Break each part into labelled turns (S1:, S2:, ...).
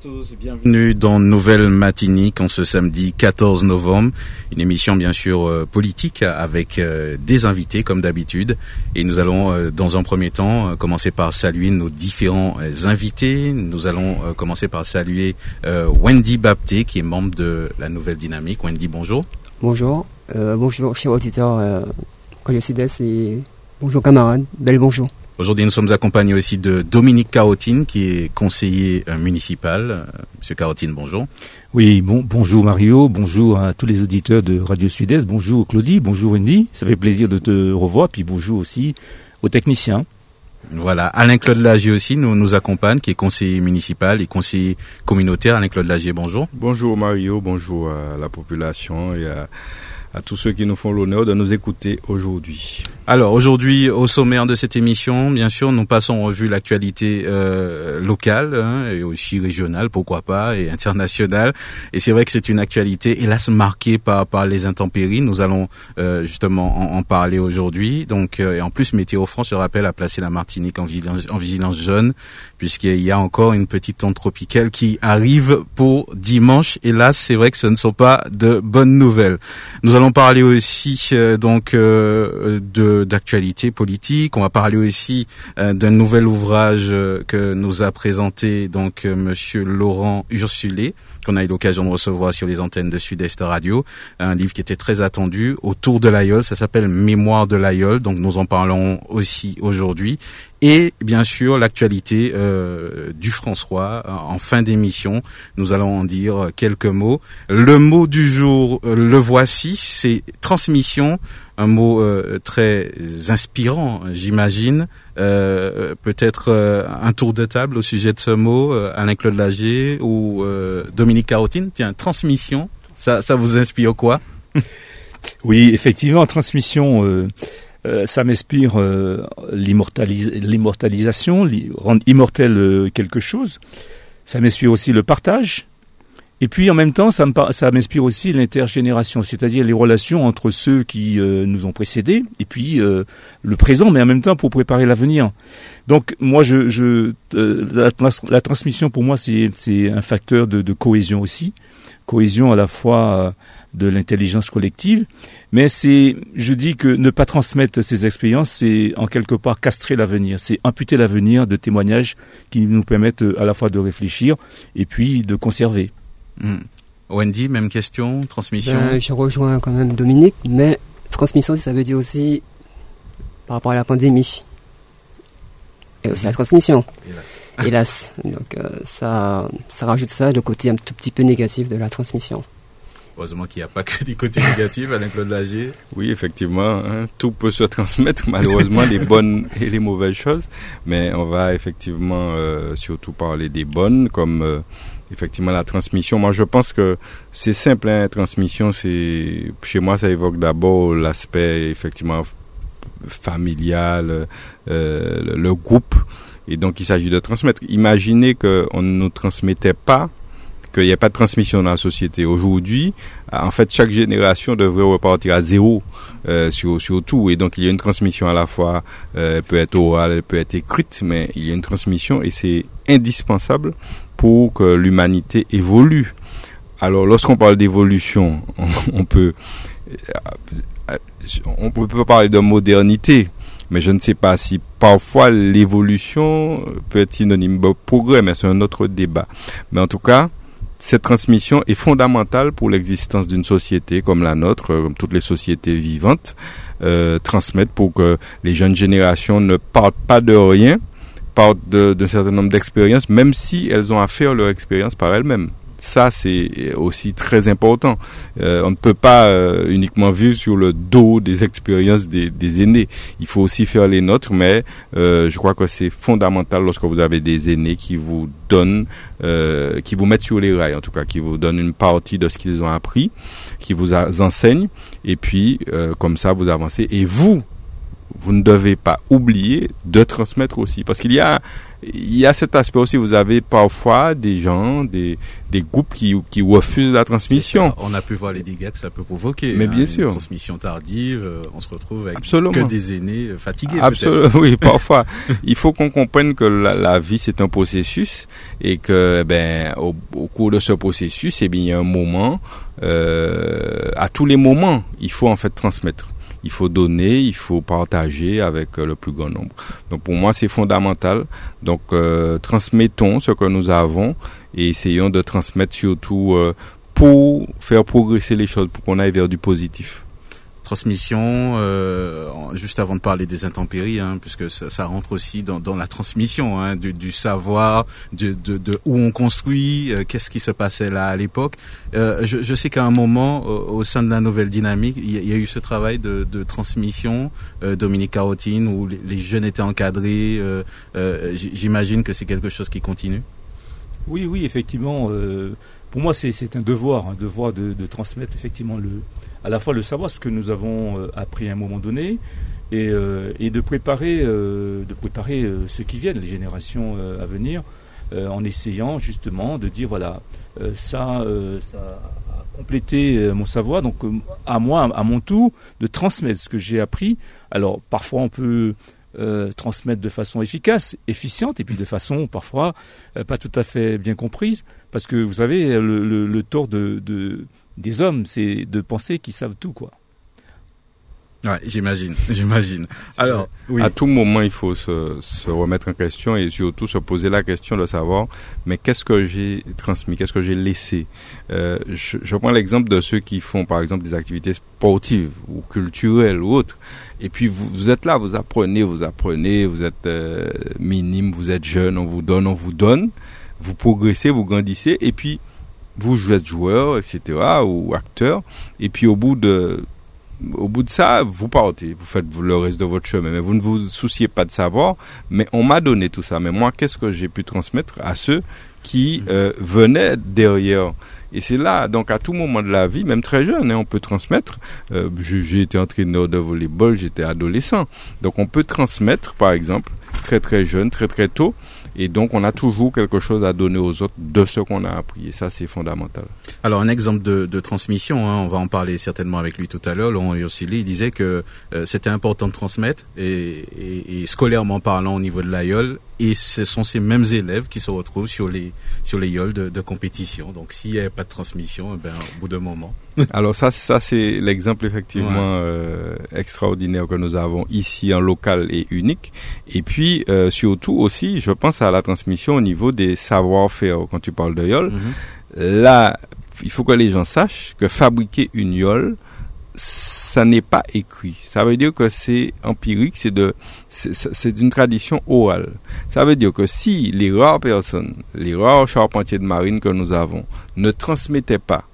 S1: Bonjour à tous, bienvenue dans Nouvelle Matinique en ce samedi 14 novembre. Une émission bien sûr euh, politique avec euh, des invités comme d'habitude. Et nous allons euh, dans un premier temps commencer par saluer nos différents invités. Nous allons commencer par saluer Wendy Bapté qui est membre de la Nouvelle Dynamique. Wendy, bonjour.
S2: Bonjour, bonjour chers auditeurs Radio Sud-Est et bonjour camarades, bel bonjour.
S1: Aujourd'hui, nous sommes accompagnés aussi de Dominique Carotine, qui est conseiller euh, municipal. Euh, Monsieur Carotine, bonjour.
S3: Oui, bon, bonjour Mario, bonjour à tous les auditeurs de Radio Sud-Est, bonjour Claudie, bonjour Wendy, ça fait plaisir de te revoir, puis bonjour aussi aux techniciens.
S1: Voilà, Alain-Claude Lagier aussi nous, nous accompagne, qui est conseiller municipal et conseiller communautaire. Alain-Claude Lagier, bonjour.
S4: Bonjour Mario, bonjour à la population et à à tous ceux qui nous font l'honneur de nous écouter aujourd'hui.
S1: Alors aujourd'hui, au sommaire de cette émission, bien sûr, nous passons en revue l'actualité euh, locale hein, et aussi régionale, pourquoi pas, et internationale. Et c'est vrai que c'est une actualité, hélas, marquée par par les intempéries. Nous allons euh, justement en, en parler aujourd'hui. Donc, euh, et en plus, Météo France, je rappelle, a placé la Martinique en vigilance, en vigilance jaune, puisqu'il y a encore une petite onde tropicale qui arrive pour dimanche. Hélas, c'est vrai que ce ne sont pas de bonnes nouvelles. Nous allons parler aussi euh, donc euh, de d'actualité politique. On va parler aussi euh, d'un nouvel ouvrage que nous a présenté donc Monsieur Laurent Ursulé, qu'on a eu l'occasion de recevoir sur les antennes de Sud-Est Radio. Un livre qui était très attendu autour de l'aïeul. Ça s'appelle Mémoire de l'aïeul. Donc nous en parlons aussi aujourd'hui et bien sûr l'actualité euh, du François en fin d'émission. Nous allons en dire quelques mots. Le mot du jour, euh, le voici, c'est transmission, un mot euh, très inspirant, j'imagine. Peut-être un tour de table au sujet de ce mot, Alain-Claude Lager ou Dominique Carotine. Tiens, transmission, ça, ça vous inspire quoi?
S3: Oui, effectivement, transmission euh, ça m'inspire euh, l'immortalisation, rendre immortel euh, quelque chose. Ça m'inspire aussi le partage. Et puis en même temps, ça m'inspire aussi l'intergénération, c'est-à-dire les relations entre ceux qui nous ont précédés et puis le présent, mais en même temps pour préparer l'avenir. Donc moi, je, je la, transmission pour moi, c'est un facteur de, de, cohésion aussi, cohésion à la fois de l'intelligence collective. Mais c'est, je dis que ne pas transmettre ces expériences, c'est en quelque part castrer l'avenir, c'est amputer l'avenir de témoignages qui nous permettent à la fois de réfléchir et puis de conserver.
S1: Hmm. Wendy, même question, transmission
S2: ben, Je rejoins quand même Dominique, mais transmission, ça veut dire aussi par rapport à la pandémie. Et aussi la transmission. Hélas. Hélas. Donc euh, ça, ça rajoute ça, le côté un tout petit peu négatif de la transmission.
S1: Heureusement qu'il n'y a pas que des côtés négatifs, Alain-Claude Lagier.
S4: Oui, effectivement, hein, tout peut se transmettre, malheureusement, les bonnes et les mauvaises choses. Mais on va effectivement euh, surtout parler des bonnes, comme euh, effectivement la transmission. Moi, je pense que c'est simple, hein, transmission, c'est chez moi, ça évoque d'abord l'aspect effectivement familial, euh, le groupe. Et donc, il s'agit de transmettre. Imaginez qu'on ne nous transmettait pas qu'il n'y a pas de transmission dans la société. Aujourd'hui, en fait, chaque génération devrait repartir à zéro euh, sur, sur tout. Et donc, il y a une transmission à la fois, euh, elle peut être orale, elle peut être écrite, mais il y a une transmission et c'est indispensable pour que l'humanité évolue. Alors, lorsqu'on parle d'évolution, on, peut euh, on peut parler de modernité, mais je ne sais pas si parfois l'évolution peut être synonyme de progrès, mais c'est un autre débat. Mais en tout cas, cette transmission est fondamentale pour l'existence d'une société comme la nôtre, comme toutes les sociétés vivantes, euh, transmettre pour que les jeunes générations ne partent pas de rien, partent d'un certain nombre d'expériences, même si elles ont à faire leur expérience par elles-mêmes. Ça, c'est aussi très important. Euh, on ne peut pas euh, uniquement vivre sur le dos des expériences des, des aînés. Il faut aussi faire les nôtres, mais euh, je crois que c'est fondamental lorsque vous avez des aînés qui vous donnent, qui vous mettent sur les rails, en tout cas, qui vous donnent une partie de ce qu'ils ont appris, qui vous enseignent, et puis comme ça, vous avancez. Et vous, vous ne devez pas oublier de transmettre aussi. Parce qu'il y a, il y a cet aspect aussi. Vous avez parfois des gens, des, des groupes qui, qui refusent la transmission.
S1: On a pu voir les dégâts que ça peut provoquer.
S4: Mais bien sûr.
S1: Une transmission tardive, euh, on se retrouve avec que des aînés euh, fatigués.
S4: Absolument. Oui, parfois. il faut qu'on comprenne que la, la vie c'est un processus et que ben au, au, cours de ce processus, eh bien il y a un moment, euh, à tous les moments, il faut en fait transmettre il faut donner, il faut partager avec euh, le plus grand nombre. Donc pour moi, c'est fondamental. Donc euh, transmettons ce que nous avons et essayons de transmettre surtout euh, pour faire progresser les choses, pour qu'on aille vers du positif
S1: transmission, euh, juste avant de parler des intempéries, hein, puisque ça, ça, rentre aussi dans, dans la transmission hein, du, du, savoir, de, de, de, où on construit, euh, qu'est-ce qui se passait là à l'époque. Euh, je, je, sais qu'à un moment, au, sein de la nouvelle dynamique, il y, a, eu ce travail de, de transmission, euh, Dominique Carotine, où les, les, jeunes étaient encadrés. Euh, j'imagine que c'est quelque chose qui continue.
S3: Oui, oui, effectivement. pour moi, c'est un devoir, un devoir de, de transmettre effectivement le, à la fois le savoir, ce que nous avons euh, appris à un moment donné, et, euh, de préparer, euh, de préparer ceux qui viennent, les générations à venir, en essayant justement de dire voilà, ça, ça a complété mon savoir, donc à moi, à mon tour, de transmettre ce que j'ai appris. Alors parfois on peut transmettre de façon efficace, efficiente, et puis de façon parfois pas tout à fait bien comprise, parce que vous savez, le, tort de, de, des hommes, c'est de penser qu'ils savent tout, quoi.
S1: Ouais, j'imagine, j'imagine. Alors,
S4: oui. à tout moment, il faut se, se, remettre en question et surtout se poser la question de savoir, mais qu'est-ce que j'ai transmis, qu'est-ce que j'ai laissé? Euh, je, je, prends l'exemple de ceux qui font, par exemple, des activités sportives ou culturelles ou autres. Et puis vous, vous êtes là, vous apprenez, vous apprenez, vous êtes euh, minime, vous êtes jeune, on vous donne, on vous donne, vous progressez, vous grandissez, et puis vous êtes joueur, etc., ou acteur, et puis au bout de, au bout de ça, vous partez, vous faites le reste de votre chemin, mais vous ne vous souciez pas de savoir, mais on m'a donné tout ça, mais moi, qu'est-ce que j'ai pu transmettre à ceux qui mm-hmm. euh, venaient derrière? Et c'est là, donc à tout moment de la vie, même très jeune, hein, on peut transmettre. Euh, j'ai été entraîneur de volleyball, j'étais adolescent. Donc on peut transmettre, par exemple, très très jeune, très très tôt, et donc, on a toujours quelque chose à donner aux autres de ce qu'on a appris. Et ça, c'est fondamental.
S1: Alors, un exemple de, de transmission, hein, on va en parler certainement avec lui tout à l'heure. Laurent Ursili, il disait que euh, c'était important de transmettre, et, et, et, scolairement parlant au niveau de l'AIOL, et ce sont ces mêmes élèves qui se retrouvent sur les sur les yoles de, de compétition. Donc, s'il n'y a pas de transmission, eh ben, au bout d'un moment.
S4: Alors ça, ça c'est l'exemple effectivement euh, extraordinaire que nous avons ici en local et unique. Et puis euh, surtout aussi, je pense à la transmission au niveau des savoir-faire. Quand tu parles de yole, mhm. là, il faut que les gens sachent que fabriquer une yole, ça n'est pas écrit. Ça veut dire que c'est empirique, c'est de, c'est une tradition orale. Ça veut dire que si les rares personnes, les rares charpentiers de marine que nous avons, ne transmettaient pas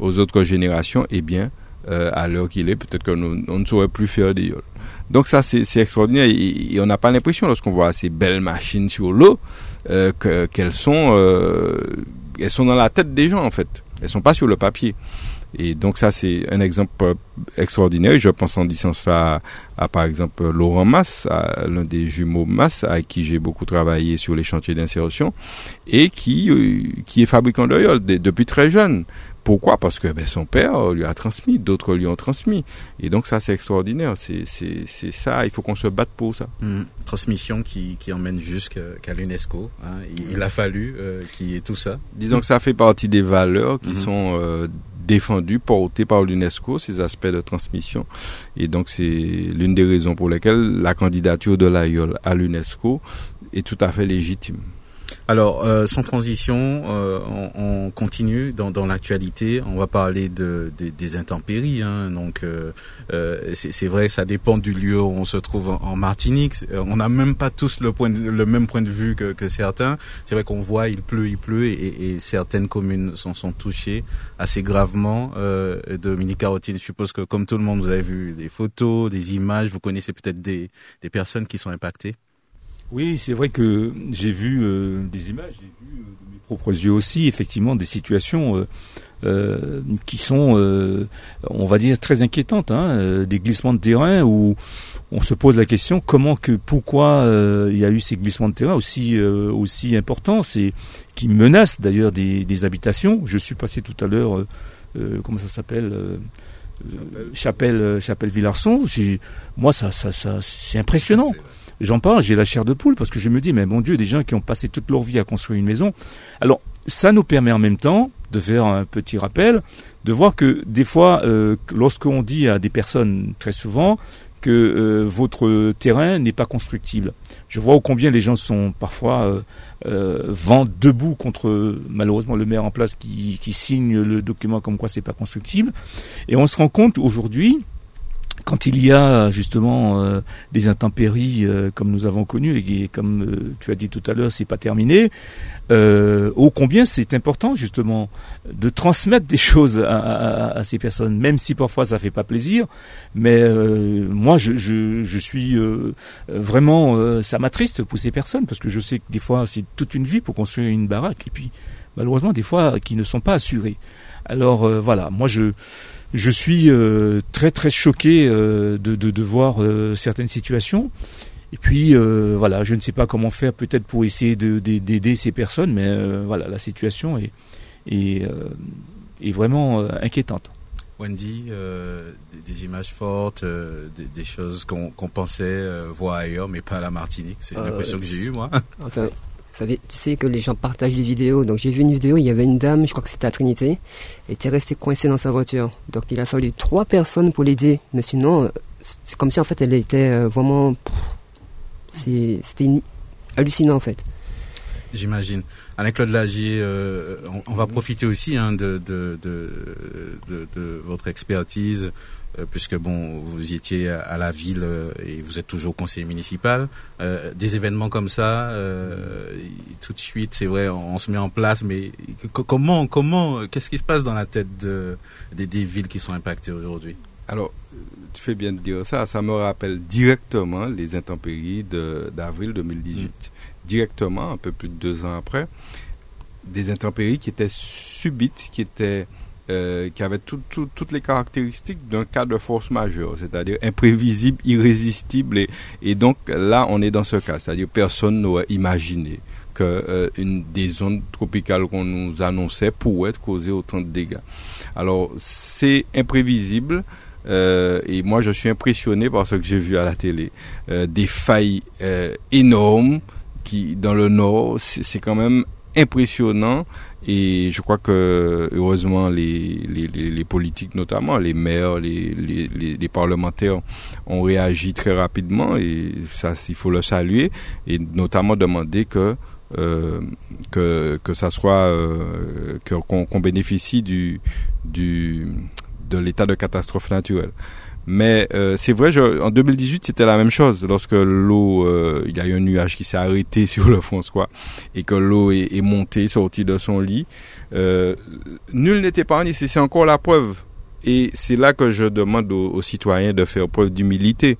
S4: aux autres générations, eh bien, euh, à l'heure qu'il est, peut-être que nous, on ne saurait plus faire des yoles. Donc ça, c'est extraordinaire et, on n'a pas l'impression lorsqu'on voit ces belles machines sur l'eau euh, qu'elles sont, euh, elles sont dans la tête des gens en fait. Elles sont pas sur le papier. Et donc ça, c'est un exemple extraordinaire. Je pense en disant ça à, par exemple Laurent Mass, l'un des jumeaux Mass, avec qui j'ai beaucoup travaillé sur les chantiers d'insertion, et qui, euh, est fabricant de depuis très jeune. Pourquoi? Parce que ben, son père lui a transmis, d'autres lui ont transmis. Et donc ça, c'est extraordinaire. C'est ça, il faut qu'on se batte pour ça.
S1: Mmh. Transmission qui, qui emmène jusqu'à l'UNESCO. Hein. Il, a fallu euh, qu'il y ait tout ça.
S4: Disons que ça fait partie des valeurs qui mmh. sont euh, défendues, portées par l'UNESCO, ces aspects de transmission. Et donc c'est l'une des raisons pour lesquelles la candidature de l'AIOL à l'UNESCO est tout à fait légitime.
S1: Alors, euh, sans transition, euh, on, on, continue dans, dans l'actualité. On va parler de, des intempéries. Hein. Donc, euh, euh c'est vrai, ça dépend du lieu où on se trouve en, Martinique. On n'a même pas tous le, point le même point de vue que, que certains. C'est vrai qu'on voit, il pleut, il pleut, et, et certaines communes sont, sont touchées assez gravement. Euh, Dominique Carotine, je suppose que comme tout le monde, vous avez vu des photos, des images. Vous connaissez peut-être des, des personnes qui sont impactées.
S3: Oui, c'est vrai que j'ai vu euh, des images, j'ai vu euh, de mes propres yeux aussi, effectivement, des situations euh, qui sont, on va dire, très inquiétantes, hein, des glissements de terrain où on se pose la question comment que, pourquoi il y a eu ces glissements de terrain aussi aussi importants, c'est qui menacent d'ailleurs des, des, habitations. Je suis passé tout à l'heure, comment ça s'appelle Chapelle, Chapelle Villarson. Moi, ça, ça, ça c'est impressionnant j'en parle, j'ai la chair de poule parce que je me dis, mais mon Dieu, des gens qui ont passé toute leur vie à construire une maison. Alors, ça nous permet en même temps de faire un petit rappel, de voir que des fois, euh, lorsqu'on dit à des personnes très souvent que euh, votre terrain n'est pas constructible, je vois combien les gens sont parfois euh vent debout contre malheureusement le maire en place qui, qui signe le document comme quoi c'est pas constructible, et on se rend compte aujourd'hui quand il y a justement euh, des intempéries euh, comme nous avons connu et, comme euh, tu as dit tout à l'heure, c'est pas terminé. ô combien c'est important justement de transmettre des choses à, ces personnes, même si parfois ça fait pas plaisir. Mais moi, je, je, je suis vraiment, ça m'attriste pour ces personnes parce que je sais que des fois c'est toute une vie pour construire une baraque et puis malheureusement des fois qui ne sont pas assurés. Alors voilà, moi je je suis euh, très très choqué euh, de, de, de, voir euh, certaines situations. Et puis voilà, je ne sais pas comment faire peut-être pour essayer d'aider ces personnes, mais voilà, la situation est, est, est vraiment inquiétante.
S1: Wendy, des, images fortes, des, des, choses qu'on pensait voir ailleurs, mais pas à la Martinique. C'est l'impression que j'ai eue, moi.
S2: Savez, tu sais que les gens partagent les vidéos. Donc j'ai vu une vidéo, il y avait une dame, je crois que c'était à Trinité, était restée coincée dans sa voiture. Donc il a fallu trois personnes pour l'aider. Mais sinon, c'est comme si en fait elle était euh, vraiment... C'était hallucinant en fait.
S1: J'imagine. Alain-Claude Lagier, euh, on, va profiter aussi hein, de, de, de, de, votre expertise euh, puisque bon, vous étiez à la ville euh, et vous êtes toujours conseiller municipal. Euh, des événements comme ça, tout de suite, c'est vrai, on, se met en place, mais comment, comment, qu'est-ce qui se passe dans la tête de, des, villes qui sont impactées aujourd'hui?
S4: Alors, tu fais bien de dire ça, ça me rappelle directement les intempéries d'avril 2018. Mm. Directement, un peu plus de deux ans après, des intempéries qui étaient subites, qui étaient euh, qui avait toutes les caractéristiques d'un cas de force majeure, c'est-à-dire imprévisible, irrésistible. Et, et, donc là, on est dans ce cas, c'est-à-dire personne n'aurait imaginé que euh, une des zones tropicales qu'on nous annonçait pourrait causer autant de dégâts. Alors c'est imprévisible. Euh, et moi, je suis impressionné par ce que j'ai vu à la télé. Euh, des failles euh, énormes qui, dans le nord, c'est quand même impressionnant. Et je crois que heureusement les, les, les, politiques notamment, les maires, les, les, les, parlementaires ont réagi très rapidement. Et ça il faut le saluer. Et notamment demander que euh, que que ça soit euh, qu'on bénéficie du du de l'état de catastrophe naturelle. Mais euh, c'est vrai, je, en 2018, c'était la même chose. Lorsque l'eau, euh, il y a eu un nuage qui s'est arrêté sur le François et que l'eau est, est, montée, sortie de son lit, euh, nul n'était épargné. C'est encore la preuve. Et c'est là que je demande aux, citoyens de faire preuve d'humilité.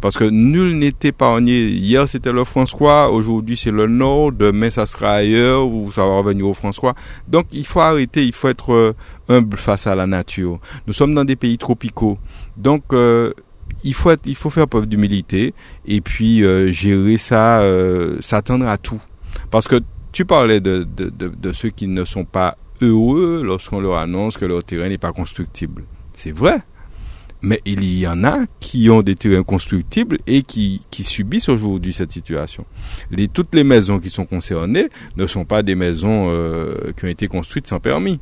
S4: Parce que nul n'est épargné. Hier, c'était le François. Aujourd'hui, c'est le Nord. Demain, ça sera ailleurs ou ça va revenir au François. Donc, il faut arrêter. Il faut être euh, humble face à la nature. Nous sommes dans des pays tropicaux. Donc, euh, il faut il faut faire preuve d'humilité et puis euh, gérer ça, s'attendre à tout. Parce que tu parlais de, de, de, de ceux qui ne sont pas heureux lorsqu'on leur annonce que leur terrain n'est pas constructible. C'est vrai. Mais il y en a qui ont des terrains constructibles et qui, qui subissent aujourd'hui cette situation. Les, toutes les maisons qui sont concernées ne sont pas des maisons euh, qui ont été construites sans permis.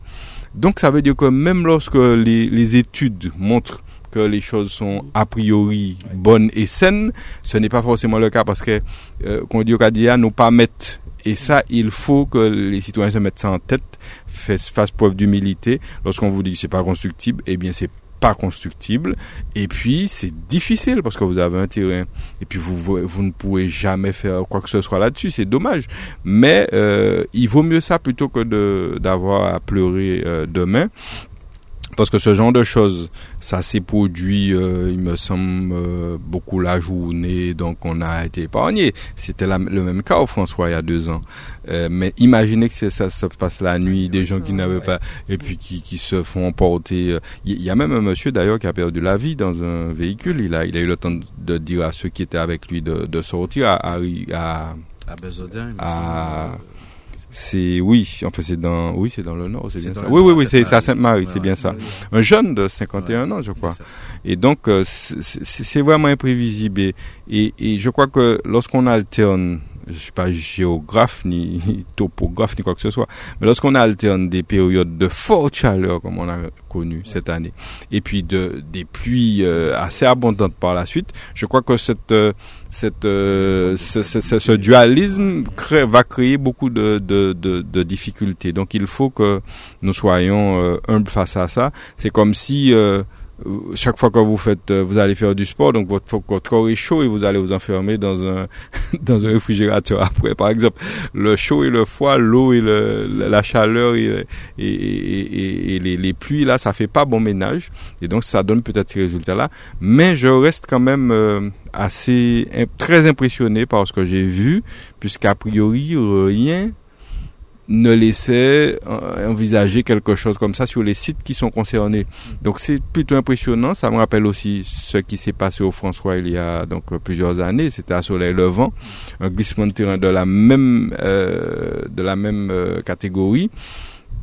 S4: Donc ça veut dire que même lorsque les, les études montrent que les choses sont a priori bonnes et saines, ce n'est pas forcément le cas parce que, euh, qu'on dit au nous pas mettre Et ça, il faut que les citoyens se mettent ça en tête, fassent preuve d'humilité. Lorsqu'on vous dit que c'est pas constructible, eh bien c'est pas constructible. Et puis, c'est difficile parce que vous avez un terrain. Et puis, vous, vous ne pouvez jamais faire quoi que ce soit là-dessus. C'est dommage. Mais euh, il vaut mieux ça plutôt que d'avoir à pleurer euh, demain. Parce que ce genre de choses, ça s'est produit, euh, il me semble, euh, beaucoup la journée, donc on a été épargné. C'était le même cas au François il y a deux ans. Euh, mais imaginez que ça, se passe la nuit, des gens qui n'avaient pas, et puis qui, qui se font emporter. Il y a même un monsieur d'ailleurs qui a perdu la vie dans un véhicule. Il a, il a eu le temps de dire à ceux qui étaient avec lui de, de sortir à, à,
S1: à,
S4: à, c'est oui, fait c'est dans oui, c'est dans le nord, c'est bien ça. Oui oui oui, c'est à Sainte-Marie, c'est bien ça. Un jeune de 51 ans, je crois. Et donc euh, c'est vraiment imprévisible et, et, je crois que lorsqu'on alterne je suis pas géographe ni topographe ni quoi que ce soit, mais lorsqu'on alterne des périodes de forte chaleur comme on a connu cette année, et puis de des pluies euh, assez abondantes par la suite, je crois que cette euh, cette euh, ce, ce, ce, dualisme va créer beaucoup de, de, de, de, difficultés. Donc il faut que nous soyons humbles face à ça. C'est comme si euh, chaque fois que vous faites, euh, vous allez faire du sport, donc votre, votre corps est chaud et vous allez vous enfermer dans un dans un réfrigérateur. Après, par exemple, le chaud et le froid, l'eau et le, la chaleur et, et, et, et, les, les pluies là, ça fait pas bon ménage et donc ça donne peut-être ces résultats-là. Mais je reste quand même euh, assez très impressionné par ce que j'ai vu, puisqu'a priori rien ne laissait euh, envisager quelque chose comme ça sur les sites qui sont concernés. Donc c'est plutôt impressionnant. Ça me rappelle aussi ce qui s'est passé au François il y a donc plusieurs années. C'était à Soleil Levant, un glissement de terrain de la même euh, de la même euh, catégorie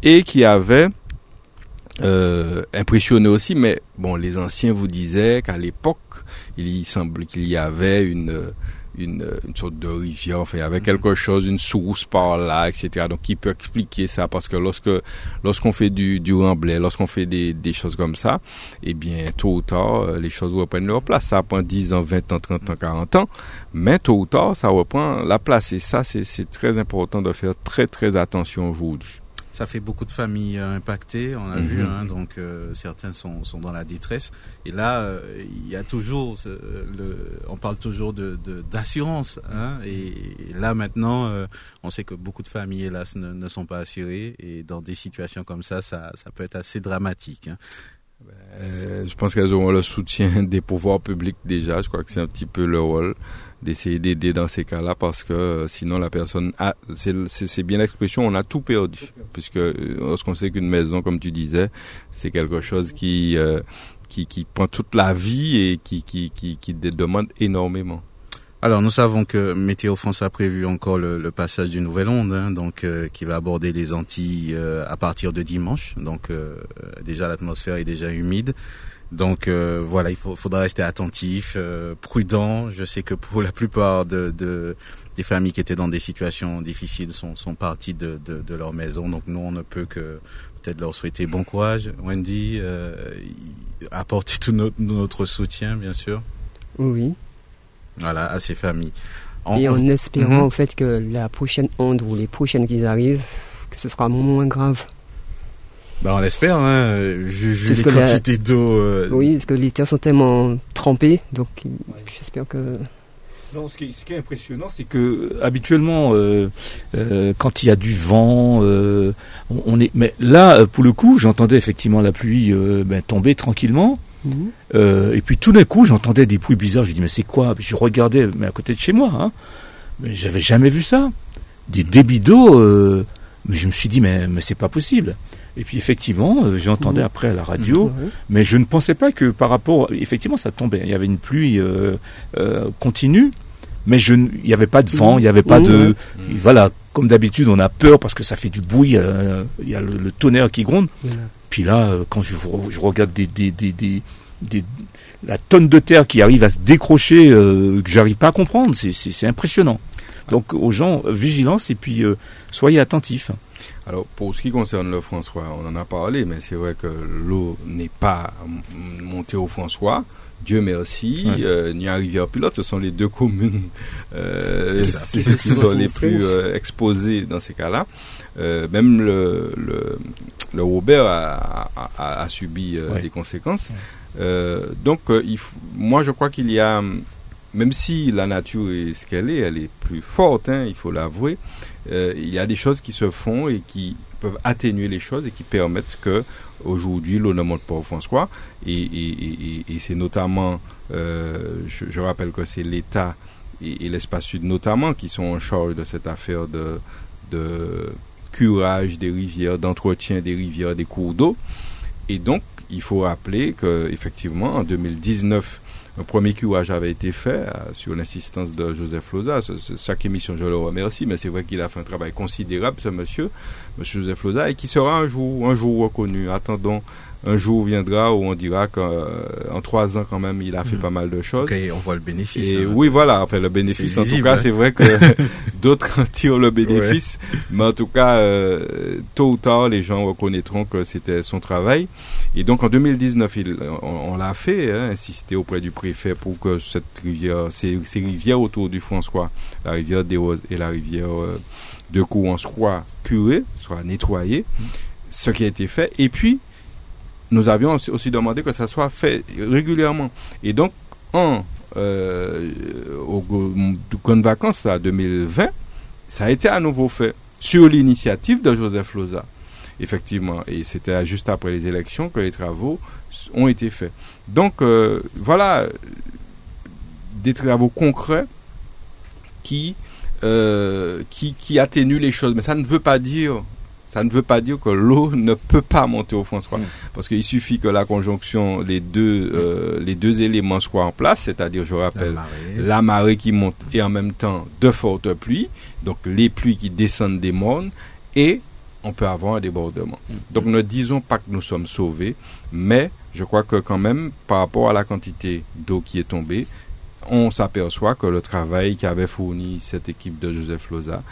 S4: et qui avait impressionné aussi. Mais bon, les anciens vous disaient qu'à l'époque, il semble qu'il y avait une une, une sorte de rivière, enfin, avec quelque chose, une source par là, etc. Donc, qui peut expliquer ça? Parce que lorsque, lorsqu'on fait du, du remblai, lorsqu'on fait des, des choses comme ça, eh bien, tôt ou tard, euh, les choses reprennent leur place. Ça prend 10 ans, 20 ans, 30 ans, 40 ans, mais tôt ou tard, ça reprend la place. Et ça, c'est très important de faire très, très attention aujourd'hui
S1: ça fait beaucoup de familles euh, impactées, on a mhm. vu, hein, donc euh, certains sont, sont dans la détresse. Et là, euh, il y a toujours, le, on parle toujours de d'assurance. Hein, et, là maintenant, on sait que beaucoup de familles, hélas, ne, ne, sont pas assurées. Et dans des situations comme ça, ça, ça peut être assez dramatique. Hein.
S4: je pense qu'elles auront le soutien des pouvoirs publics déjà. Je crois que c'est un petit peu le rôle d'essayer d'aider dans ces cas-là parce que euh, sinon la personne a c'est bien l'expression on a tout perdu puisque euh, lorsqu'on sait qu'une maison comme tu disais c'est quelque chose qui, euh, qui qui prend toute la vie et qui qui qui, qui demande énormément
S1: alors nous savons que Météo France a prévu encore le, passage d'une nouvelle onde, hein, donc qui va aborder les Antilles à partir de dimanche. Donc déjà l'atmosphère est déjà humide. Donc euh, voilà, il faudra rester attentif, euh, prudent. Je sais que pour la plupart de, de, des familles qui étaient dans des situations difficiles sont, sont parties de, de, de leur maison. Donc nous, on ne peut que peut-être leur souhaiter bon courage. Wendy, euh, apporter tout notre, notre, soutien, bien sûr.
S2: Oui.
S1: Voilà, à ces familles.
S2: Et en espérant en mhm. fait que la prochaine onde ou les prochaines qui arrivent, que ce sera moins grave.
S1: Bah on l'espère, hein, vu, vu les quantités d'eau. Euh,
S2: oui, parce que les terres sont tellement trempées, donc j'espère que...
S3: Non, ce qui, est, ce qui est impressionnant, c'est que habituellement, euh, euh, quand il y a du vent, euh, on, est. Mais là, pour le coup, j'entendais effectivement la pluie euh, ben, tomber tranquillement. Mhm. et puis tout d'un coup, j'entendais des bruits bizarres. Je dis mais c'est quoi? Je regardais, mais à côté de chez moi, hein, mais j'avais jamais vu ça. Des débits d'eau. mais je me suis dit mais mais c'est pas possible. Et puis effectivement, euh, j'entendais mmh. après à la radio, mmh, mais je ne pensais pas que par rapport, effectivement, ça tombait. Il y avait une pluie euh, euh, continue, mais je, il n'y avait pas de vent, il n'y avait pas mmh. de, voilà, comme d'habitude, on a peur parce que ça fait du bruit, il y a le, tonnerre qui gronde. Puis là, quand je, je regarde des, des, des, des, la tonne de terre qui arrive à se décrocher, que j'arrive pas à comprendre, c'est impressionnant. Donc aux gens, vigilance et puis soyez attentifs.
S4: Alors, pour ce qui concerne le François, on en a parlé, mais c'est vrai que l'eau n'est pas montée au François. Dieu merci, ouais. Nia Rivière Pilote, ce sont les deux communes euh, qui sont les plus exposées dans ces cas-là. même le, le, le Robert a, a, a subi des conséquences. donc, il moi, je crois qu'il y a même si la nature est ce qu'elle est, elle est plus forte, hein, il faut l'avouer, euh, il y a des choses qui se font et qui peuvent atténuer les choses et qui permettent que aujourd'hui l'eau ne monte pas au François. Et, et, et, et c'est notamment, euh, je, je, rappelle que c'est l'État et, l'espace sud notamment qui sont en charge de cette affaire de, de curage des rivières, d'entretien des rivières, des cours d'eau. Et donc, il faut rappeler que effectivement en 2019 un premier curage avait été fait euh, sur l'insistance de Joseph Loza. chaque émission, je le remercie, mais c'est vrai qu'il a fait un travail considérable, ce monsieur, monsieur Joseph Loza, et qui sera un jour, un jour reconnu. Attendons un jour viendra où on dira qu'en euh, trois ans quand même il a fait mm. pas mal de choses.
S1: Ok, on voit le bénéfice.
S4: Et hein. oui, voilà, enfin le bénéfice. En tout cas, c'est vrai que d'autres en tirent le bénéfice, mais en tout cas, euh, tôt ou tard, les gens reconnaîtront que c'était son travail. Et donc en 2019, il, on, l'a fait, hein, insister auprès du préfet pour que cette rivière, ces, ces rivières autour du François, la rivière des Roses et la rivière euh, de Couron soient curées, soient nettoyées. Mm. Ce qui a été fait. Et puis nous avions aussi, demandé que ça soit fait régulièrement. Et donc, en euh, au, de vacances à 2020, ça a été à nouveau fait sur l'initiative de Joseph Loza. Effectivement, et c'était juste après les élections que les travaux ont été faits. Donc, euh, voilà des travaux concrets euh, qui, qui atténuent les choses. Mais ça ne veut pas dire ça ne veut pas dire que l'eau ne peut pas monter au François. Mm. Parce qu'il suffit que la conjonction, les deux, euh, les deux éléments soient en place, c'est-à-dire, je rappelle, la marée. qui monte et en même temps de fortes pluies, donc les pluies qui descendent des mornes, et on peut avoir un débordement. Mm. Donc ne disons pas que nous sommes sauvés, mais je crois que quand même, par rapport à la quantité d'eau qui est tombée, on s'aperçoit que le travail qu'avait fourni cette équipe de Joseph Loza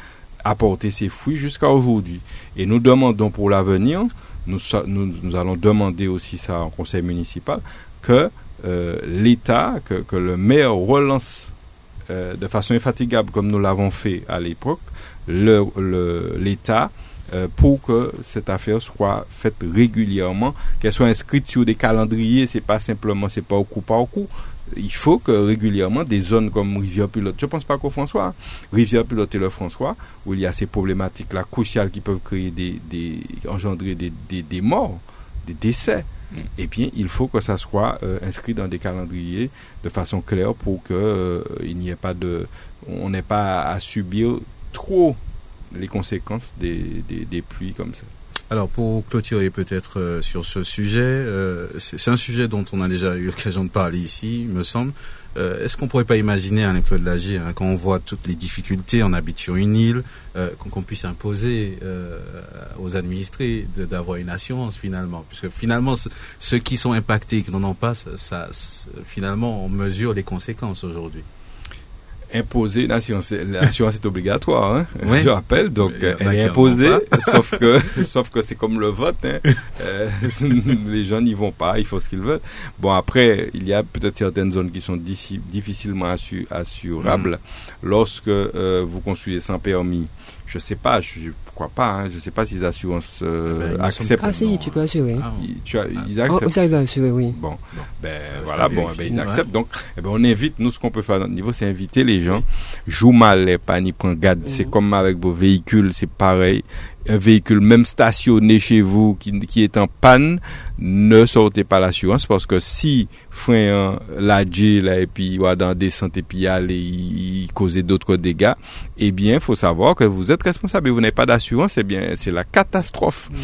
S4: apporter ses fruits jusqu'à aujourd'hui. Et nous demandons pour l'avenir, nous, nous, allons demander aussi ça au conseil municipal, que euh, l'État, que, que, le maire relance euh, de façon infatigable, comme nous l'avons fait à l'époque, l'État euh, pour que cette affaire soit faite régulièrement, qu'elle soit inscrite sur des calendriers, c'est pas simplement, c'est pas au coup par coup, il faut que régulièrement des zones comme Rivière-Pilote, je ne pense pas qu'au François, Rivière-Pilote et le François, où il y a ces problématiques-là cruciales qui peuvent créer des, des engendrer des, des, des morts, des décès. Mm. Et bien, il faut que ça soit euh, inscrit dans des calendriers de façon claire pour que euh, il n'y ait pas de, on n'ait pas à subir trop les conséquences des pluies comme ça.
S1: Alors pour clôturer peut-être euh, sur ce sujet, euh, c'est un sujet dont on a déjà eu l'occasion de parler ici, me semble. Euh, est-ce qu'on pourrait pas imaginer, un Claude Lagier, hein, quand on voit toutes les difficultés, on habite sur une île, qu'on puisse imposer aux administrés d'avoir une assurance finalement, puisque finalement ceux qui sont impactés, qui n'en ont pas, ça, finalement on mesure les conséquences aujourd'hui
S4: imposer l'assurance. L'assurance est obligatoire, hein, je rappelle. Donc, elle est imposée, sauf que, sauf que c'est comme le vote. Hein, euh, les gens n'y vont pas, ils font ce qu'ils veulent. Bon, après, il y a peut-être certaines zones qui sont difficilement assurables. Mm. Lorsque euh, vous construisez sans permis, je sais pas, je crois pas, hein, je sais pas si les assurances euh, ben, acceptent.
S2: Ah si, tu peux assurer.
S4: Ah, tu as, ils
S2: acceptent. Oh, ça assurer, oui.
S4: Bon, ben voilà, bon, ben, ils acceptent. Donc, eh ben, on invite, nous, ce qu'on peut faire à notre niveau, c'est inviter les gens. Joue mal, pas ni prendre garde. C'est mhm. comme avec vos véhicules, c'est pareil un véhicule même stationné chez vous qui, qui est en panne, ne sortez pas l'assurance parce que si frein la là et puis va dans descente et puis aller y causer d'autres dégâts, eh bien, il faut savoir que vous êtes responsable et vous n'avez pas d'assurance, eh bien, c'est la catastrophe. Mm.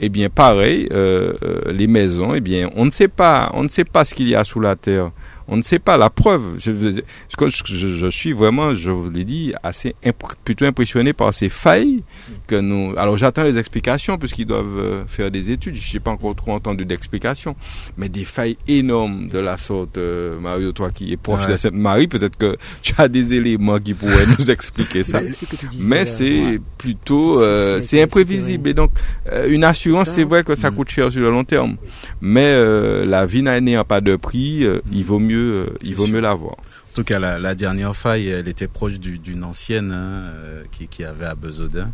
S4: Eh bien, pareil, euh, euh, les maisons, eh bien, on ne sait pas, on ne sait pas ce qu'il y a sous la terre on ne sait pas la preuve. Je, je, je suis vraiment, je vous l'ai dit, assez plutôt impressionné par ces failles que nous. Alors j'attends les explications puisqu'ils doivent euh, faire des études. Je n'ai pas encore trop entendu d'explications, mais des failles énormes de la sorte. Euh, Mario, toi qui es proche de cette Marie, peut-être que tu as des éléments qui pourraient nous expliquer ça. mais c'est plutôt, euh, c'est imprévisible. Et donc une assurance, c'est vrai que ça mm. coûte cher sur le long terme, mais la vie n'ayant pas de prix, il vaut mieux mieux, il vaut mieux l'avoir.
S1: En tout cas, la, la, dernière faille, elle était proche d'une ancienne hein, qui, qui avait à Besaudin.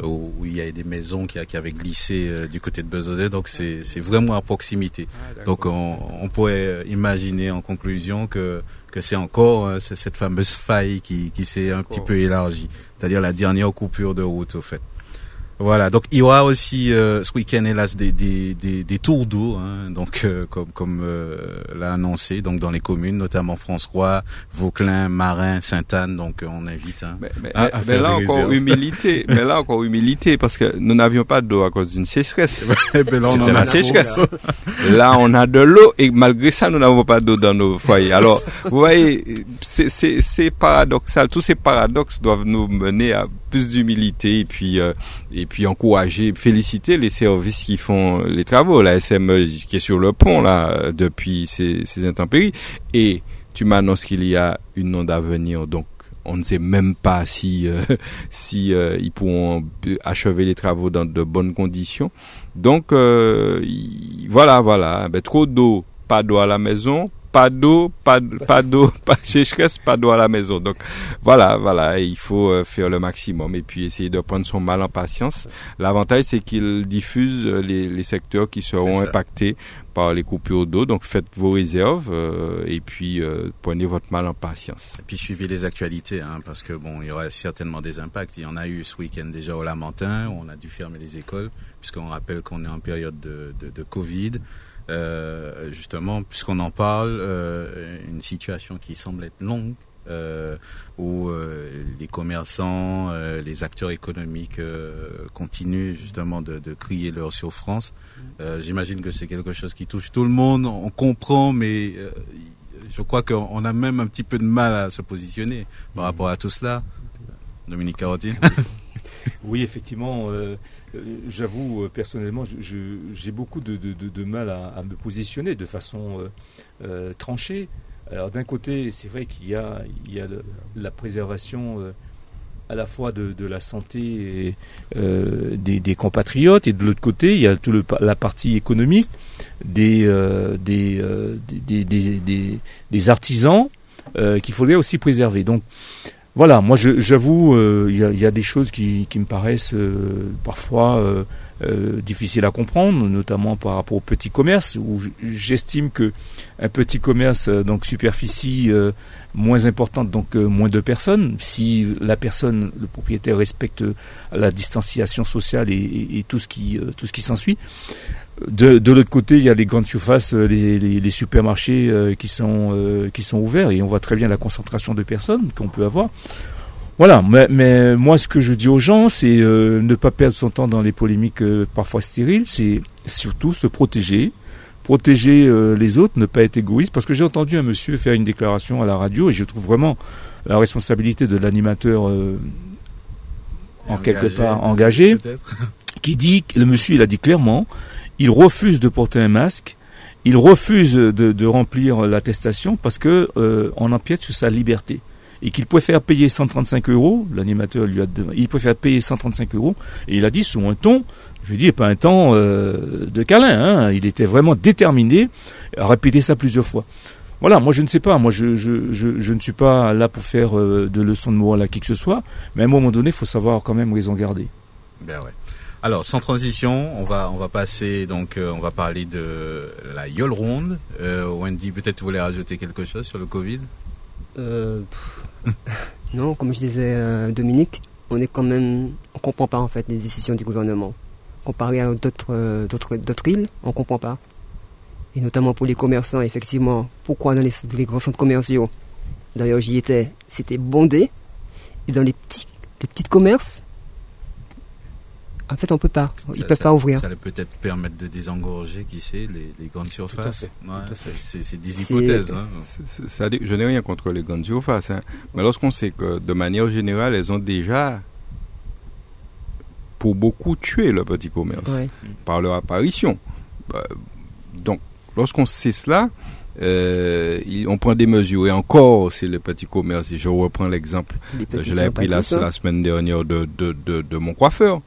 S1: Mhm. Où, il y a des maisons qui, qui avaient glissé du côté de Besaudin, donc c'est vraiment à proximité. Ah, donc on, on, pourrait imaginer en conclusion que que c'est encore cette fameuse faille qui, qui s'est un petit peu élargie, c'est-à-dire la dernière coupure de route au fait. Voilà, donc il y aura aussi euh, ce week-end hélas des, des, des, des tours d'eau, hein, donc euh, comme comme euh, l'a annoncé, donc dans les communes, notamment François, Vauclin, Marin, Sainte-Anne, donc on invite. Hein,
S4: mais, mais, mais là encore humilité, mais là encore humilité parce que nous n'avions pas d'eau à cause d'une sécheresse.
S1: ben là, on en a sécheresse.
S4: là on a de l'eau et malgré ça nous n'avons pas d'eau dans nos foyers. Alors vous voyez, c'est c'est paradoxal. Tous ces paradoxes doivent nous mener à plus d'humilité et puis et puis encourager, féliciter les services qui font les travaux, la SME qui est sur le pont là depuis ces, ces intempéries. Et tu m'annonces qu'il y a une onde à venir, donc on ne sait même pas si euh, si euh, ils pourront achever les travaux dans de bonnes conditions. Donc euh, voilà, voilà, ben, trop d'eau, pas d'eau à la maison, pas d'eau, pas, pas d'eau, pas sécheresse, pas d'eau à la maison. Donc voilà, voilà, il faut euh, faire le maximum et puis essayer de prendre son mal en patience. L'avantage, c'est qu'il diffuse euh, les, les, secteurs qui seront impactés par les coupures d'eau. Donc faites vos réserves euh, et puis prenez votre mal en patience.
S1: Et puis suivez les actualités, hein, parce que bon, il y aura certainement des impacts. Il y en a eu ce week-end déjà au Lamentin, où on a dû fermer les écoles, puisqu'on rappelle qu'on est en période de, de, de Covid. Euh, justement, puisqu'on en parle, euh, une situation qui semble être longue, euh, où les commerçants, les acteurs économiques continuent justement de, de, crier leur souffrance. J'imagine que c'est quelque chose qui touche tout le monde, on comprend, mais je crois qu'on a même un petit peu de mal à se positionner par rapport à tout cela. Dominique Carotti.
S3: Oui, effectivement. Euh, j'avoue, euh, personnellement, j'ai beaucoup de, mal à, me positionner de façon euh, tranchée. Alors d'un côté, c'est vrai qu'il y a, la préservation à la fois de, la santé des, compatriotes et de l'autre côté, il y a tout la partie économique des, des, artisans qu'il faudrait aussi préserver. Donc voilà, moi j'avoue, euh, il y, a, des choses qui, me paraissent euh, parfois euh, difficiles à comprendre, notamment par rapport au petit commerce, où j'estime que un petit commerce, donc superficie moins importante, donc moins de personnes, si la personne, le propriétaire respecte la distanciation sociale et, tout ce qui tout ce qui s'ensuit, de, de l'autre côté, il y a les grandes surfaces, euh, les, les, supermarchés euh, qui sont euh, qui sont ouverts et on voit très bien la concentration de personnes qu'on peut avoir. Voilà, mais, mais, moi ce que je dis aux gens, c'est ne pas perdre son temps dans les polémiques parfois stériles, c'est surtout se protéger, protéger les autres, ne pas être égoïste, parce que j'ai entendu un monsieur faire une déclaration à la radio et je trouve vraiment la responsabilité de l'animateur en quelque part engagé, qui dit, le monsieur il a dit clairement, il refuse de porter un masque, il refuse de, remplir l'attestation parce que euh, on empiète sur sa liberté et qu'il préfère payer 135 euros. L'animateur lui a demandé, il préfère payer 135 euros et il a dit sous un ton, je dis pas un ton euh, de câlin, hein, il était vraiment déterminé à répéter ça plusieurs fois. Voilà, moi je ne sais pas, moi je, ne suis pas là pour faire euh, de leçons de morale à qui que ce soit, mais à un moment donné, il faut savoir quand même raison garder.
S1: Ben ouais. Alors, sans transition, on va on va passer donc euh, on va parler de la Yol Ronde. Euh, Wendy, peut-être tu voulais rajouter quelque chose sur le Covid?
S2: Euh, Non, comme je disais Dominique, on est quand même comprend pas en fait les décisions du gouvernement. Comparé à d'autres d'autres d'autres îles, on comprend pas. Et notamment pour les commerçants, effectivement, pourquoi dans les, grands centres commerciaux? D'ailleurs, j'y étais, c'était bondé. Et dans les petits les commerces, en fait, on peut pas. Ils ne peuvent pas ouvrir.
S1: Ça allait peut-être permettre de désengorger, qui sait, les, grandes surfaces. c'est des hypothèses. Hein.
S4: je n'ai rien contre les grandes surfaces, hein. mais lorsqu'on sait que de manière générale, elles ont déjà, pour beaucoup, tué le petit commerce par leur apparition. Bah, donc, lorsqu'on sait cela, euh, on prend des mesures et encore c'est le petit commerce et je reprends l'exemple je l'avais pris la, la, semaine dernière de, de, de, de mon coiffeur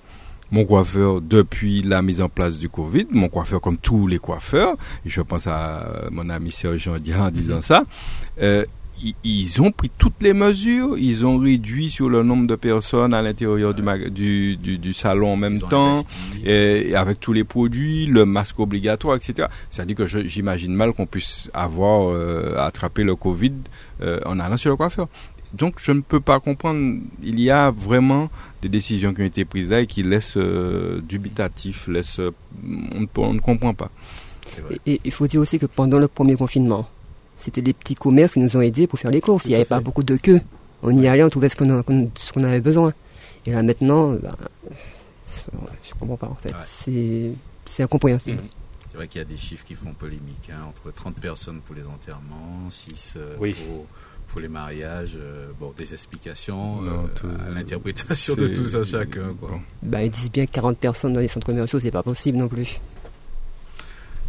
S4: mon coiffeur depuis la mise en place du Covid, mon coiffeur comme tous les coiffeurs, et je pense à mon ami Serge Jean en disant ça, euh, ils ont pris toutes les mesures, ils ont réduit sur le nombre de personnes à l'intérieur du, du, du, salon en même temps, et, avec tous les produits, le masque obligatoire, etc. C'est-à-dire que j'imagine mal qu'on puisse avoir euh, attrapé le Covid euh, en allant sur le coiffeur. Donc je ne peux pas comprendre, il y a vraiment des décisions qui ont été prises là et qui laissent euh, dubitatif, laissent, on, ne comprend pas.
S2: Et il faut dire aussi que pendant le premier confinement, c'était des petits commerces qui nous ont aidés pour faire les courses. Il n'y avait pas beaucoup de queues. On y allait, on trouvait ce qu'on avait besoin. Et là maintenant, ben, je comprends pas en fait. C'est incompréhensible. Mhm.
S1: C'est vrai qu'il y a des chiffres qui font polémique, hein, entre 30 personnes pour les enterrements, 6 euh, pour, les mariages, euh, bon, des explications euh, à l'interprétation de tout ça chacun.
S2: Ben, ils disent bien 40 personnes dans les centres commerciaux, c'est pas possible non plus.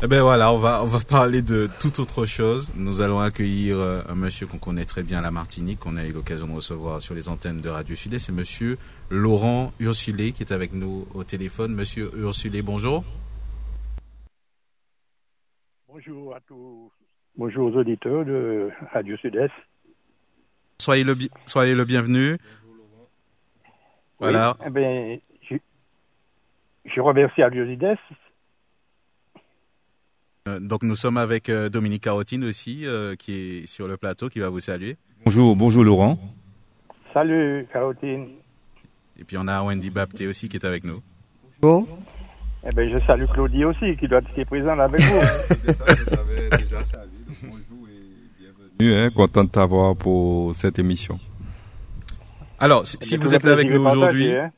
S1: Eh ben voilà, on va on va parler de toute autre chose. Nous allons accueillir un monsieur qu'on connaît très bien à la Martinique, qu'on a eu l'occasion de recevoir sur les antennes de Radio Sud. C'est monsieur Laurent Ursulé qui est avec nous au téléphone. Monsieur Ursulé, bonjour.
S5: Bonjour à tous. Bonjour aux auditeurs de Radio Sud-Est.
S1: Soyez le soyez le bienvenu.
S5: Voilà. eh je, je remercie Radio Sud-Est
S1: euh, donc nous sommes avec euh, Dominique Carotine aussi, euh, qui est sur le plateau, qui va vous saluer.
S3: Bonjour, bonjour Laurent.
S5: Salut Carotine.
S1: Et puis on a Wendy Bapté aussi qui est avec nous.
S2: Bonjour.
S5: Eh ben, je salue Claudie aussi, qui doit être présent là avec vous.
S4: Bienvenue, hein, content de t'avoir pour cette émission.
S1: Alors, si, eh vous êtes là avec nous aujourd'hui, hein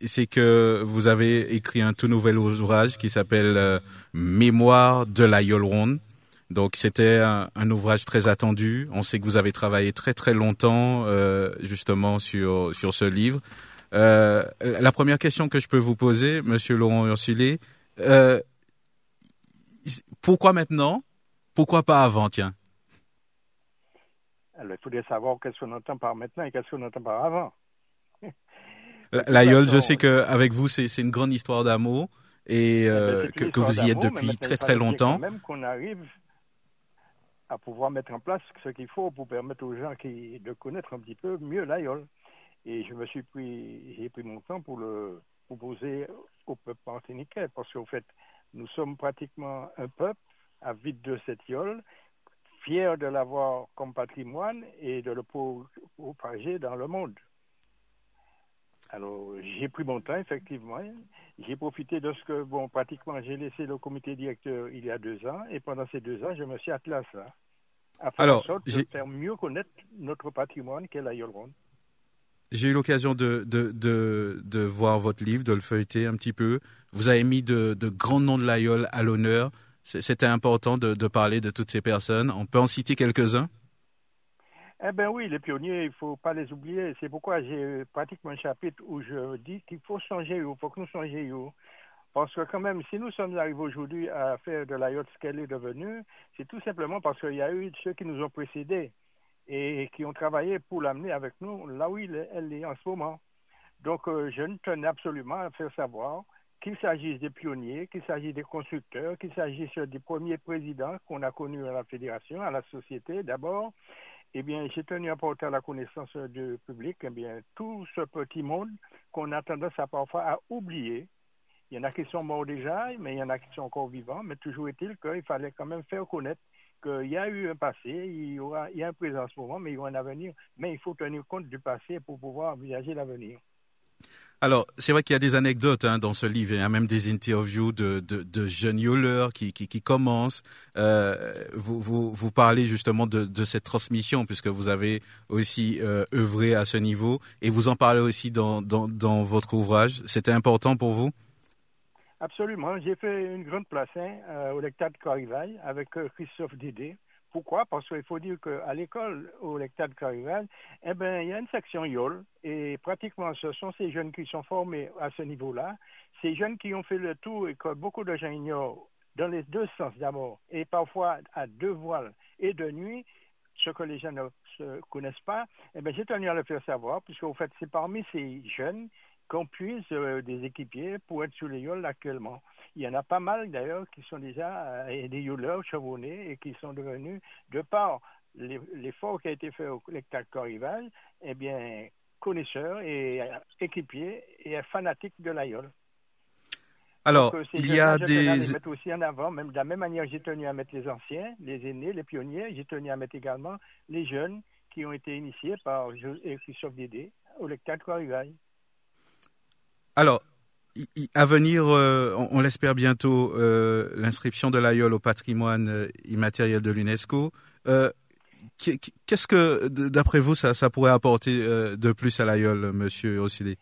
S1: c'est que vous avez écrit un tout nouvel ouvrage qui s'appelle euh, Mémoire de la Yolronde. Donc c'était un, ouvrage très attendu. On sait que vous avez travaillé très très longtemps euh, justement sur sur ce livre. Euh, la première question que je peux vous poser, Monsieur Laurent Ursulé, pourquoi maintenant? Pourquoi pas avant Tiens?
S5: il faudrait savoir qu'est-ce qu'on entend par maintenant et qu'est-ce qu'on entend par avant.
S1: L'aïeul, je sais qu'avec vous, c'est une grande histoire d'amour et eh ben, euh, que, que, vous y êtes depuis très très longtemps.
S5: Même qu'on arrive à pouvoir mettre en place ce qu'il faut pour permettre aux gens qui, de connaître un petit peu mieux l'aïeul. Et je me suis pris, j'ai pris mon temps pour le proposer au peuple martiniquais, parce qu'en fait, nous sommes pratiquement un peuple avide de cette yole, fier de l'avoir comme patrimoine et de le propager dans le monde. Alors, j'ai pris mon temps, effectivement. J'ai profité de ce que, bon, pratiquement, j'ai laissé le comité directeur il y a deux ans, et pendant ces deux ans, je me suis attelé à ça, afin Alors, en sorte de faire mieux connaître notre patrimoine qu'est la Yolronde.
S1: J'ai eu l'occasion de, de, de, voir votre livre, de le feuilleter un petit peu. Vous avez mis de, grands noms de l'Aïol à l'honneur. C'était important de, parler de toutes ces personnes. On peut en citer quelques-uns?
S5: Eh bien oui, les pionniers, il ne faut pas les oublier. C'est pourquoi j'ai pratiquement un chapitre où je dis qu'il faut changer, il faut que nous changions. Parce que quand même, si nous sommes arrivés aujourd'hui à faire de la yacht ce qu'elle est devenue, c'est tout simplement parce qu'il y a eu ceux qui nous ont précédés et qui ont travaillé pour l'amener avec nous là où elle est en ce moment. Donc, euh, je tenais absolument à faire savoir qu'il s'agisse des pionniers, qu'il s'agisse des constructeurs, qu'il s'agisse des premiers présidents qu'on a connus à la fédération, à la société d'abord, eh bien, j'ai tenu à porter à la connaissance du public, eh bien, tout ce petit monde qu'on a tendance à parfois à oublier. Il y en a qui sont morts déjà, mais il y en a qui sont encore vivants, mais toujours est-il qu'il fallait quand même faire connaître qu'il y a eu un passé, il y, il a un présent en ce moment, mais il y aura un avenir. Mais il faut tenir compte du passé pour pouvoir envisager l'avenir.
S1: Alors, c'est vrai qu'il y a des anecdotes hein, dans ce livre. Il y a même des interviews de, jeunes yoleurs qui, commencent. Euh, vous, parlez justement de, cette transmission, puisque vous avez aussi euh, œuvré à ce niveau, et vous en parlez aussi dans votre ouvrage. C'était important pour vous?
S5: Absolument. J'ai fait une grande place euh, au lecteur de Corivaille avec euh, Christophe Dédé. Pourquoi? Parce qu'il faut dire qu'à l'école, au lecteur de Carival, eh ben, il y a une section YOL, et pratiquement ce sont ces jeunes qui sont formés à ce niveau-là, ces jeunes qui ont fait le tour et que beaucoup de gens ignorent, dans les deux sens d'abord, et parfois à deux voiles et de nuit, ce que les gens ne se connaissent pas, eh ben, j'ai tenu à le faire savoir, puisque fait, c'est parmi ces jeunes qu'on puisse euh, des équipiers pour être sur les yoles actuellement. Il y en a pas mal d'ailleurs qui sont déjà des yoleurs chevronnés et qui sont devenus, de par l'effort qui a été fait au lecteur Corrival, eh bien, connaisseurs et équipiers et fanatiques de l'aïeul.
S1: Alors, il y a des.
S5: mettre aussi en avant, même de la même manière j'ai tenu à mettre les anciens, les aînés, les pionniers, j'ai tenu à mettre également les jeunes qui ont été initiés par Christophe Dédé au lecteur Corrival.
S1: Alors, à venir, euh, on, l'espère bientôt, euh, l'inscription de l'aïeul au patrimoine euh, immatériel de l'UNESCO. Qu'est-ce que, d'après vous, ça, pourrait apporter de plus à l'aïeul, Monsieur Ossilé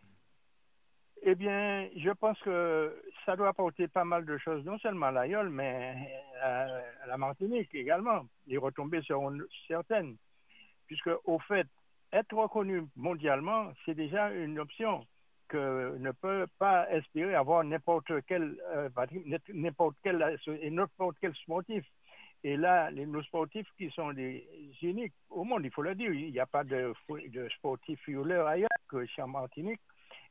S5: Eh bien, je pense que ça doit apporter pas mal de choses, non seulement à l'aïeul, mais à, la Martinique également. Les retombées seront certaines, puisque au fait, être reconnu mondialement, c'est déjà une option ne peut pas espérer avoir n'importe quel euh, n'importe quel n'importe quel sportif. Et là, les, nos sportifs qui sont des uniques au monde, il faut le dire, il n'y a pas de, de sportifs violeurs ailleurs que chez Martinique.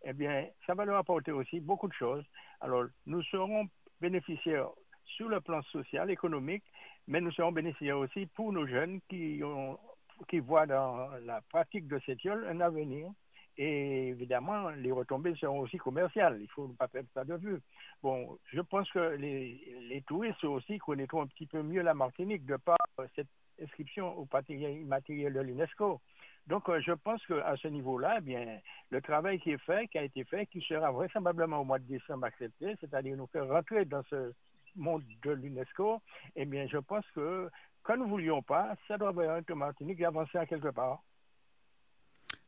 S5: Eh bien, ça va leur apporter aussi beaucoup de choses. Alors, nous serons bénéficiaires sur le plan social, économique, mais nous serons bénéficiaires aussi pour nos jeunes qui, ont, qui voient dans la pratique de cette yole un avenir et évidemment, les retombées seront aussi commerciales. Il faut ne pas perdre ça de vue. Bon, je pense que les, les touristes aussi connaîtront un petit peu mieux la Martinique de par cette inscription au patrimoine immatériel de l'UNESCO. Donc, euh, je pense qu'à ce niveau-là, eh bien, le travail qui est fait, qui a été fait, qui sera vraisemblablement au mois de décembre accepté, c'est-à-dire nous faire rentrer dans ce monde de l'UNESCO, eh bien, je pense que quand nous voulions pas, ça doit être Martinique avancer à quelque part.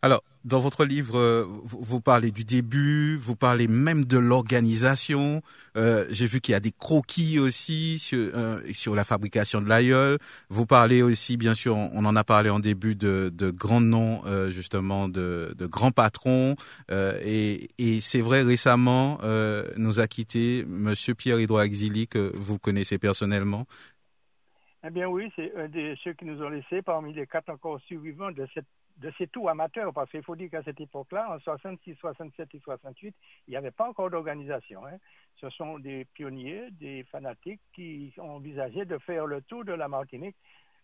S1: Alors, dans votre livre, euh, vous, parlez du début, vous parlez même de l'organisation. Euh, J'ai vu qu'il y a des croquis aussi sur, euh, sur la fabrication de l'aïeul. Vous parlez aussi, bien sûr, on, en a parlé en début de, grands noms, justement, de, grands patrons. Et, et c'est vrai, récemment, nous a quitté Monsieur Pierre-Édouard Exili, que vous connaissez personnellement.
S5: Eh bien oui, c'est un de ceux qui nous ont laissés parmi les quatre encore survivants de cette de ces tout amateurs, parce qu'il faut dire qu'à cette époque-là, en 66, 67 et 68, il n'y avait pas encore d'organisation. Hein. Ce sont des pionniers, des fanatiques qui ont envisagé de faire le tour de la Martinique.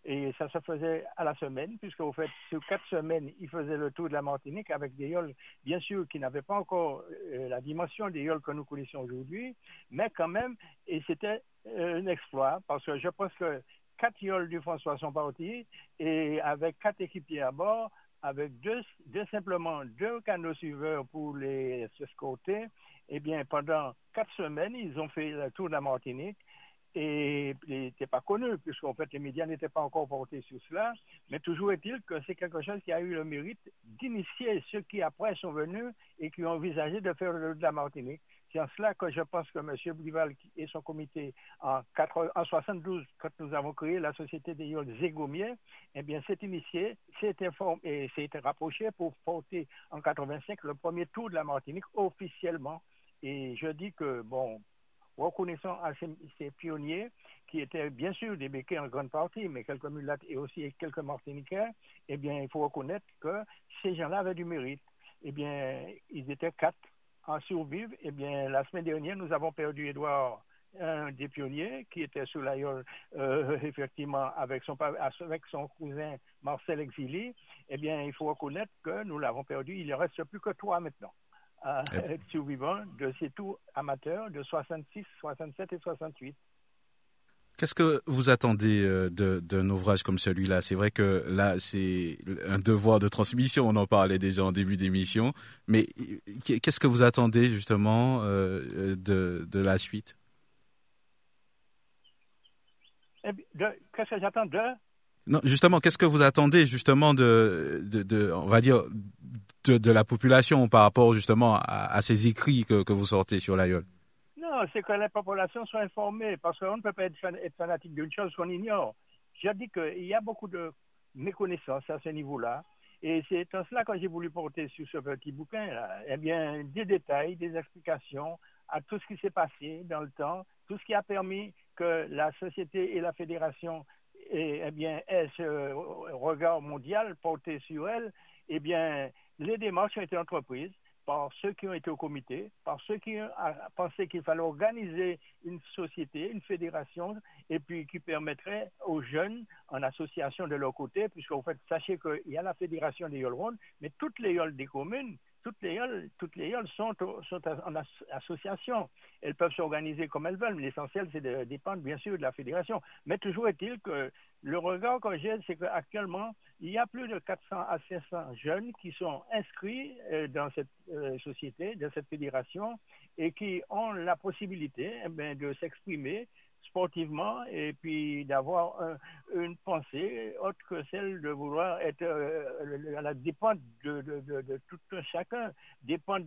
S5: Et ça se faisait à la semaine, puisque au fait, sur quatre semaines, ils faisaient le tour de la Martinique avec des yoles, bien sûr, qui n'avaient pas encore euh, la dimension des yoles que nous connaissons aujourd'hui, mais quand même, et c'était euh, un exploit, parce que je pense que quatre yoles du François sont partis, et avec quatre équipiers à bord, avec deux, simplement deux canaux suiveurs pour les escorter, eh bien, pendant quatre semaines, ils ont fait le tour de la Martinique et n'étaient pas connus, puisqu'en fait, les médias n'étaient pas encore portés sur cela. Mais toujours est-il que c'est quelque chose qui a eu le mérite d'initier ceux qui après sont venus et qui ont envisagé de faire le tour de la Martinique. C'est en cela que je pense que M. Brival et son comité, en, 72, quand nous avons créé la Société des Yoles Zégomiers, eh bien, s'est initié, s'est informé s'est rapproché pour porter en 85 le premier tour de la Martinique officiellement. Et je dis que, bon, reconnaissant à ces, pionniers, qui étaient bien sûr des béquets en grande partie, mais quelques mulattes et aussi quelques martiniquais, eh bien, il faut reconnaître que ces gens-là avaient du mérite. Eh bien, ils étaient quatre en survivre, eh bien, la semaine dernière, nous avons perdu Edouard, un des pionniers, qui était sous l'aïeul, euh, effectivement, avec son, avec son cousin Marcel Exili. Eh bien, il faut reconnaître que nous l'avons perdu. Il ne reste plus que trois maintenant. Euh, survivants de ces tours amateurs de 66, 67 et 68.
S1: Qu'est-ce que vous attendez euh, d'un ouvrage comme celui-là? C'est vrai que là, c'est un devoir de transmission, on en parlait déjà en début d'émission, mais qu'est-ce que vous attendez justement euh, de, de la suite?
S5: Eh Qu'est-ce que j'attends de?
S1: Non, justement, qu'est-ce que vous attendez justement de, de, de on va dire, de, de, la population par rapport justement à, ces écrits que, que vous sortez sur l'aïeul?
S5: C'est que la population soit informée, parce qu'on ne peut pas être, fanatique d'une chose qu'on ignore. J'ai dit qu'il y a beaucoup de méconnaissance à ce niveau-là. Et c'est en cela que j'ai voulu porter sur ce petit bouquin, là, eh bien, des détails, des explications à tout ce qui s'est passé dans le temps, tout ce qui a permis que la société et la fédération eh, eh bien, aient ce regard mondial porté sur elle. Eh bien, les démarches ont été entreprises par ceux qui ont été au comité, par ceux qui ont pensé qu'il fallait organiser une société, une fédération, et puis qui permettrait aux jeunes, en association de leur côté, puisque en fait, sachez qu'il y a la fédération des Yolrondes, mais toutes les Yols des communes toutes les yoles, toutes les sont, en association. Elles peuvent s'organiser comme elles veulent. L'essentiel, c'est de dépendre, bien sûr, de la fédération. Mais toujours est-il que le regard que j'ai, c'est qu'actuellement, il y a plus de 400 à 500 jeunes qui sont inscrits euh, dans cette euh, société, dans cette fédération, et qui ont la possibilité eh de s'exprimer sportivement et puis d'avoir une pensée autre que celle de vouloir être euh, à la dépendre de, de, de, tout chacun, dépendre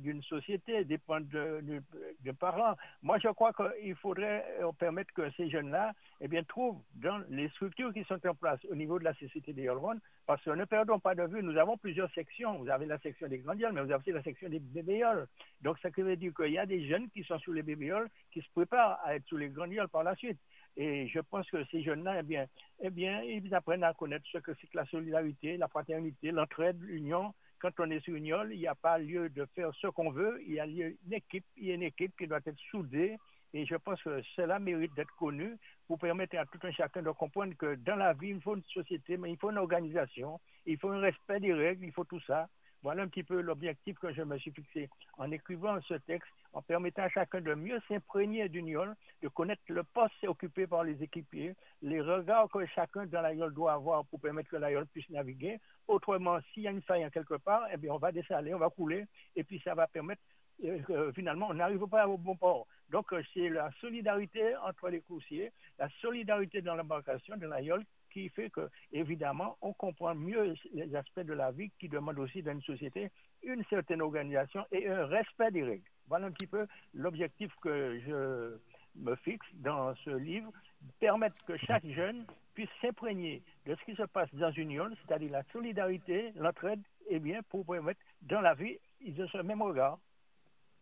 S5: d'une société, dépendre de, parents. Moi, je crois qu'il faudrait euh, permettre que ces jeunes-là eh bien, trouvent dans les structures qui sont en place au niveau de la société des Yolron, parce que ne perdons pas de vue, nous avons plusieurs sections. Vous avez la section des Grandioles, mais vous avez aussi la section des bébéoles. Donc, ça veut dire qu'il y a des jeunes qui sont sous les bébéoles, qui se préparent à être sous les Par la suite. Et je pense que ces jeunes-là, eh bien, eh bien, ils apprennent à connaître ce que c'est que la solidarité, la fraternité, l'entraide, l'union. Quand on est sur une il n'y a pas lieu de faire ce qu'on veut. Il y a une équipe, il y a une équipe qui doit être soudée. Et je pense que cela mérite d'être connu pour permettre à tout un chacun de comprendre que dans la vie, il faut une société, mais il faut une organisation, il faut un respect des règles, il faut tout ça. Voilà un petit peu l'objectif que je me suis fixé en écrivant ce texte, en permettant à chacun de mieux s'imprégner d'une yole, de connaître le poste occupé par les équipiers, les regards que chacun dans la yole doit avoir pour permettre que la yole puisse naviguer. Autrement, s'il y a une faille en quelque part, eh bien, on va dessaler, on va couler, et puis ça va permettre euh, finalement, on n'arrive pas au bon port. Donc, euh, c'est la solidarité entre les coursiers, la solidarité dans l'embarcation de la yole qui fait que, évidemment, on comprend mieux les aspects de la vie qui demandent aussi dans une société une certaine organisation et un respect des règles. Voilà un petit peu l'objectif que je me fixe dans ce livre, permettre que chaque jeune puisse s'imprégner de ce qui se passe dans une union, c'est-à-dire la solidarité, l'entraide, et bien, pour permettre dans la vie, ils ont ce même regard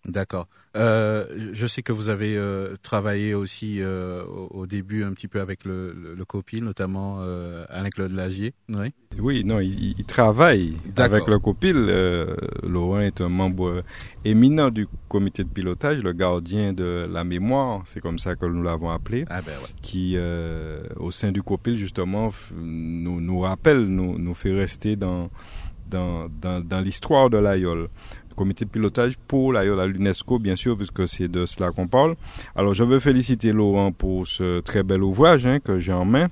S1: D'accord. Euh, je sais que vous avez euh, travaillé aussi euh, au, début un petit peu avec le, le, copil, notamment Alain-Claude Lagier. Oui,
S4: oui non, il, il travaille avec le copil. Laurent est un membre éminent du comité de pilotage, le gardien de la mémoire, c'est comme ça que nous l'avons appelé,
S1: ah ben ouais.
S4: qui, au sein du copil, justement, nous, nous rappelle, nous, nous fait rester dans, dans, dans, dans l'histoire de l'AIOL comité de pilotage pour la, l'UNESCO, bien sûr, puisque c'est de cela qu'on parle. Alors, je veux féliciter Laurent pour ce très bel ouvrage hein, que j'ai en main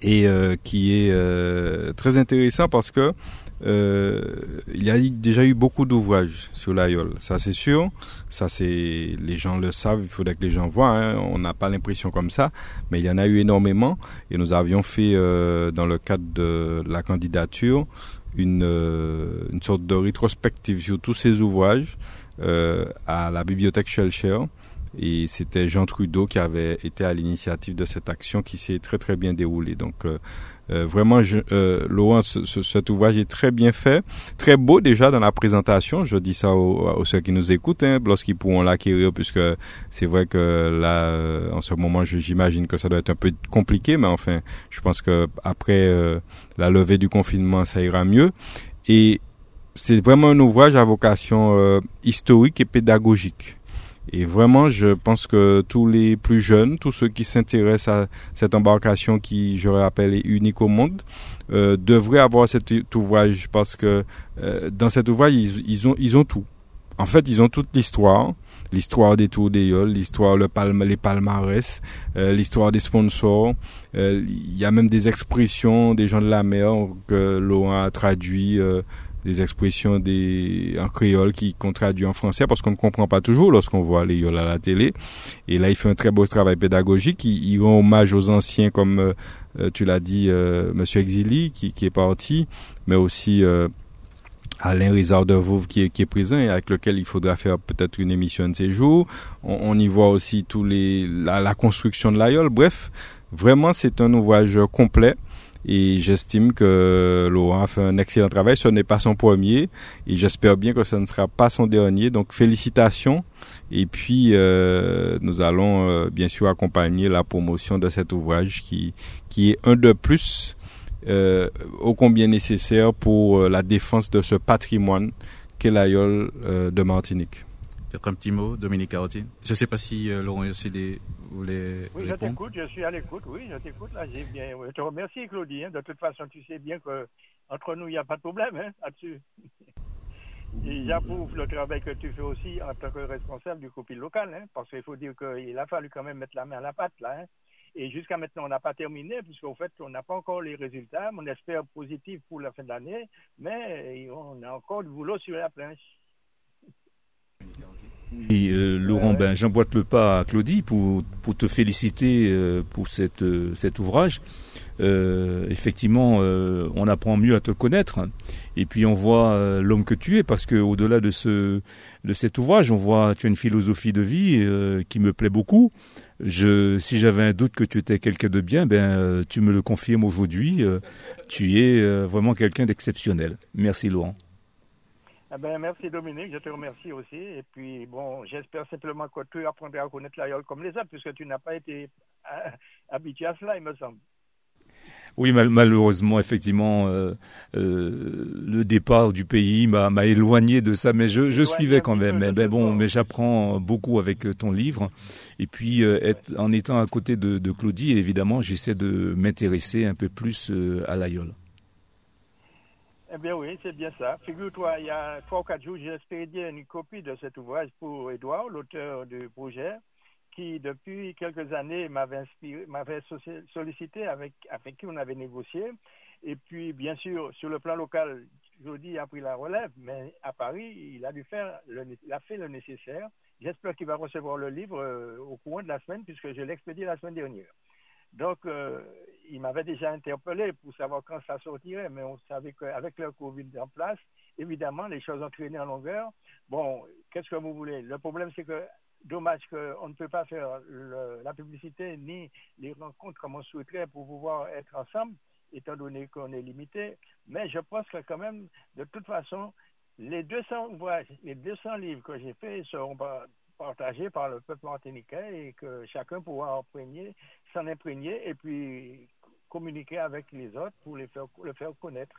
S4: et euh, qui est euh, très intéressant parce que euh, il y a déjà eu beaucoup d'ouvrages sur l'AIOL, ça c'est sûr. Ça c'est les gens le savent, il faudrait que les gens voient. Hein. On n'a pas l'impression comme ça, mais il y en a eu énormément. Et nous avions fait dans le cadre de la candidature une, euh, une sorte de rétrospective sur tous ces ouvrages euh, à la bibliothèque Shellshare. Et c'était Jean Trudeau qui avait été à l'initiative de cette action qui s'est très très bien déroulée. Donc euh, euh, vraiment, je, euh, Laurent, ce, cet ouvrage est très bien fait, très beau déjà dans la présentation. Je dis ça aux, ceux qui nous écoutent, hein, lorsqu'ils pourront l'acquérir, puisque c'est vrai que là, euh, en ce moment, j'imagine que ça doit être un peu compliqué, mais enfin, je pense que après euh, la levée du confinement, ça ira mieux. Et c'est vraiment un ouvrage à vocation historique et pédagogique. Et vraiment, je pense que tous les plus jeunes, tous ceux qui s'intéressent à cette embarcation qui, je rappelle, est unique au monde, euh, devraient avoir cet ouvrage parce que euh, dans cet ouvrage, ils, ont, ils ont tout. En fait, ils ont toute l'histoire, l'histoire des tours des l'histoire le les palmarès, euh, l'histoire des sponsors. Euh, il y a même des expressions des gens de la mer que l'on a traduit euh, des expressions des, en créole qui qu'on traduit en français parce qu'on ne comprend pas toujours lorsqu'on voit les yoles à la télé. Et là, il fait un très beau travail pédagogique. Il, il rend hommage aux anciens comme euh, euh, tu l'as dit, euh, Monsieur Exili qui, qui est parti, mais aussi euh, Alain Rizard de Vouve qui est, qui est présent et avec lequel il faudra faire peut-être une émission de ces jours. On, on y voit aussi tous les la, la construction de l'aïeul. Bref, vraiment c'est un ouvrage complet et j'estime que Laurent a fait un excellent travail. Ce n'est pas son premier et j'espère bien que ce ne sera pas son dernier. Donc félicitations. Et puis euh, nous allons euh, bien sûr accompagner la promotion de cet ouvrage qui, qui est un de plus euh, ô combien nécessaire pour euh, la défense de ce patrimoine qu'est l'aïeul de Martinique.
S1: Peut-être un petit mot, Dominique Carotine. Je ne sais pas si Laurent Yossélé
S5: Oui, je t'écoute, je suis à l'écoute, oui, je t'écoute. Là, j'ai bien. Je te remercie, Claudie. Hein. De toute façon, tu sais bien que entre nous, il n'y a pas de problème hein, là-dessus. J'approuve le travail que tu fais aussi en tant que responsable du copil local, hein, parce qu'il faut dire qu'il a fallu quand même mettre la main à la pâte là. Hein. Et jusqu'à maintenant, on n'a pas terminé, puisqu'en fait, on n'a pas encore les résultats. On espère positif pour la fin de l'année, mais on a encore du boulot sur la planche.
S3: Et euh, Laurent, ben, j'emboîte le pas à Claudie pour, pour te féliciter euh, pour cette, euh, cet ouvrage. effectivement, on apprend mieux à te connaître et puis on voit l'homme que tu es parce que au-delà de ce de cet ouvrage, on voit tu as une philosophie de vie qui me plaît beaucoup. Je, si j'avais un doute que tu étais quelqu'un de bien, ben tu me le confirmes aujourd'hui. tu es vraiment quelqu'un d'exceptionnel. Merci Laurent.
S5: Eh merci Dominique, je te remercie aussi. Et puis, bon, j'espère simplement que tu apprendras à connaître l'aïeul comme les autres, puisque tu n'as pas été euh, habitué à cela, il me semble.
S3: Oui, malheureusement, effectivement, euh, euh, le départ du pays m'a éloigné de ça, mais je, je suivais quand même. Mais, ben bon, mais j'apprends beaucoup avec ton livre. Et puis, être, en étant à côté de, de Claudie, évidemment, j'essaie de m'intéresser un peu plus à l'aïeul.
S5: Eh bien oui, c'est bien ça. Figure-toi, il y a trois ou quatre jours, j'ai expédié une copie de cet ouvrage pour Edouard, l'auteur du projet, qui depuis quelques années m'avait sollicité avec, qui on avait négocié. Et puis, bien sûr, sur le plan local, Jody a pris la relève, mais à Paris, il a dû faire, il a fait le nécessaire. J'espère qu'il va recevoir le livre euh, au courant de la semaine, puisque je l'ai expédié la semaine dernière. Donc, euh, il m'avait déjà interpellé pour savoir quand ça sortirait, mais on savait qu'avec le Covid en place, évidemment, les choses ont traîné en longueur. Bon, qu'est-ce que vous voulez? Le problème, c'est que dommage qu'on ne peut pas faire la publicité ni les rencontres comme on souhaiterait pour pouvoir être ensemble, étant donné qu'on est limité. Mais je pense que quand même, de toute façon, les 200 ouvrages, les 200 livres que j'ai faits seront partagés par le peuple martiniquais et que chacun pourra imprégner, s'en imprégner et puis communiquer avec les autres pour les faire, le faire connaître.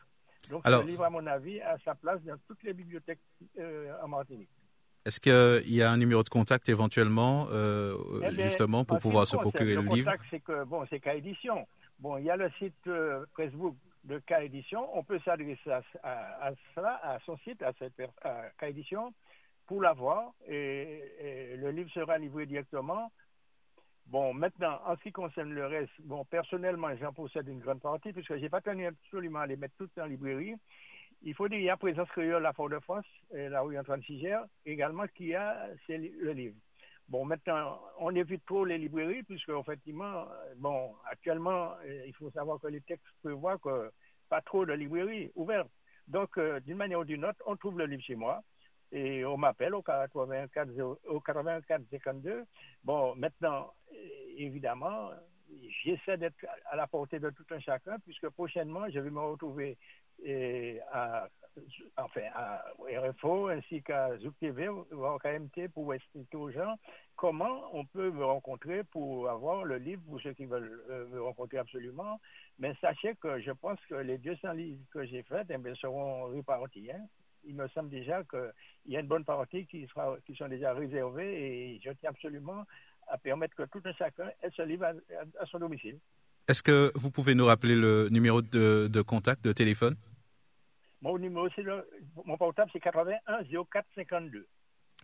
S5: Donc, Alors, ce livre, à mon avis, a sa place dans toutes les bibliothèques euh, en Martinique.
S1: Est-ce qu'il y a un numéro de contact éventuellement, euh, eh justement, pour pouvoir se procurer le, le livre?
S5: c'est que, bon, c'est K-Édition. Bon, il y a le site euh, Facebook de K-Édition. On peut s'adresser à, à, cela, à son site, à, cette, à K-Édition, pour l'avoir. et, le livre sera livré directement Bon, maintenant, en ce qui concerne le reste, bon, personnellement, j'en possède une grande partie, puisque j'ai pas tenu absolument à les mettre toutes en librairie. Il faut dire qu'il y a Présence Créole, la Fort-de-France, la rue Antoine Sigère, également, qui a le livre. Bon, maintenant, on évite trop les librairies, puisque, effectivement, bon, actuellement, euh, il faut savoir que les textes prévoient que pas trop de librairies ouvertes. Donc, euh, d'une manière ou d'une autre, on trouve le livre chez moi et on m'appelle au 84, au 84 52. Bon, maintenant, évidemment, j'essaie d'être à la portée de tout un chacun, puisque prochainement, je vais me retrouver à, enfin, à RFO ainsi qu'à Zouk TV, ou KMT, pour expliquer aux gens comment on peut me rencontrer pour avoir le livre pour ceux qui veulent euh, me rencontrer absolument. Mais sachez que je pense que les 200 livres que j'ai faits eh seront répartis. Hein il me semble déjà qu'il y a une bonne partie qui, sera, qui sont déjà réservées et je tiens absolument à permettre que tout un chacun ait ce livre à, son domicile.
S1: Est-ce que vous pouvez nous rappeler le numéro de, de contact, de téléphone?
S5: Mon numéro, c'est mon portable, c'est 81 04 52.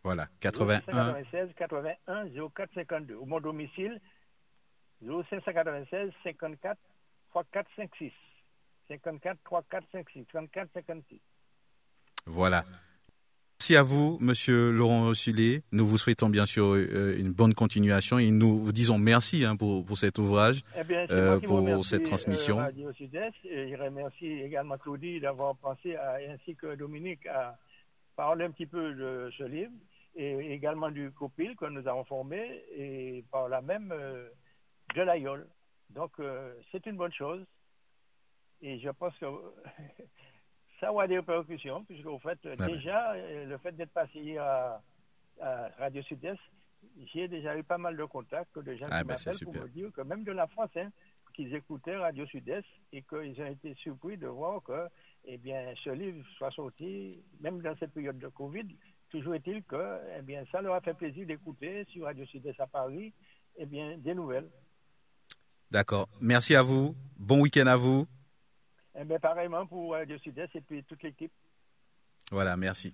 S1: Voilà, 81.
S5: 596 81 04 52. Ou mon domicile, 0596 54 34 56. 54 34 56. 34 56.
S1: Voilà. Merci à vous, Monsieur Laurent Ossulé. Nous vous souhaitons bien sûr euh, une bonne continuation et nous vous disons merci hein, pour, pour, cet ouvrage,
S5: eh bien,
S1: euh, pour cette transmission.
S5: Euh, et je remercie également Claudie d'avoir pensé, à, ainsi que Dominique, à parler un petit peu de ce livre et également du copil que nous avons formé et par la même de l'aïeul. Donc, c'est une bonne chose. Et je pense que ça aura des répercussions, puisque au fait, déjà, euh, le fait d'être passé à, Radio Sud-Est, j'ai déjà eu pas mal de contacts de gens ah, qui ben, m'appellent pour me dire que même de la France, hein, qu'ils écoutaient Radio Sud-Est et qu'ils ont été surpris de voir que eh bien, ce livre soit sorti, même dans cette période de Covid. Toujours est-il que eh bien, ça leur a fait plaisir d'écouter sur Radio Sud-Est à Paris eh bien, des nouvelles.
S1: D'accord. Merci à vous. Bon week-end à vous.
S5: Eh bien, pareillement pour Radio Sud-Est et puis toute l'équipe.
S1: Voilà, merci.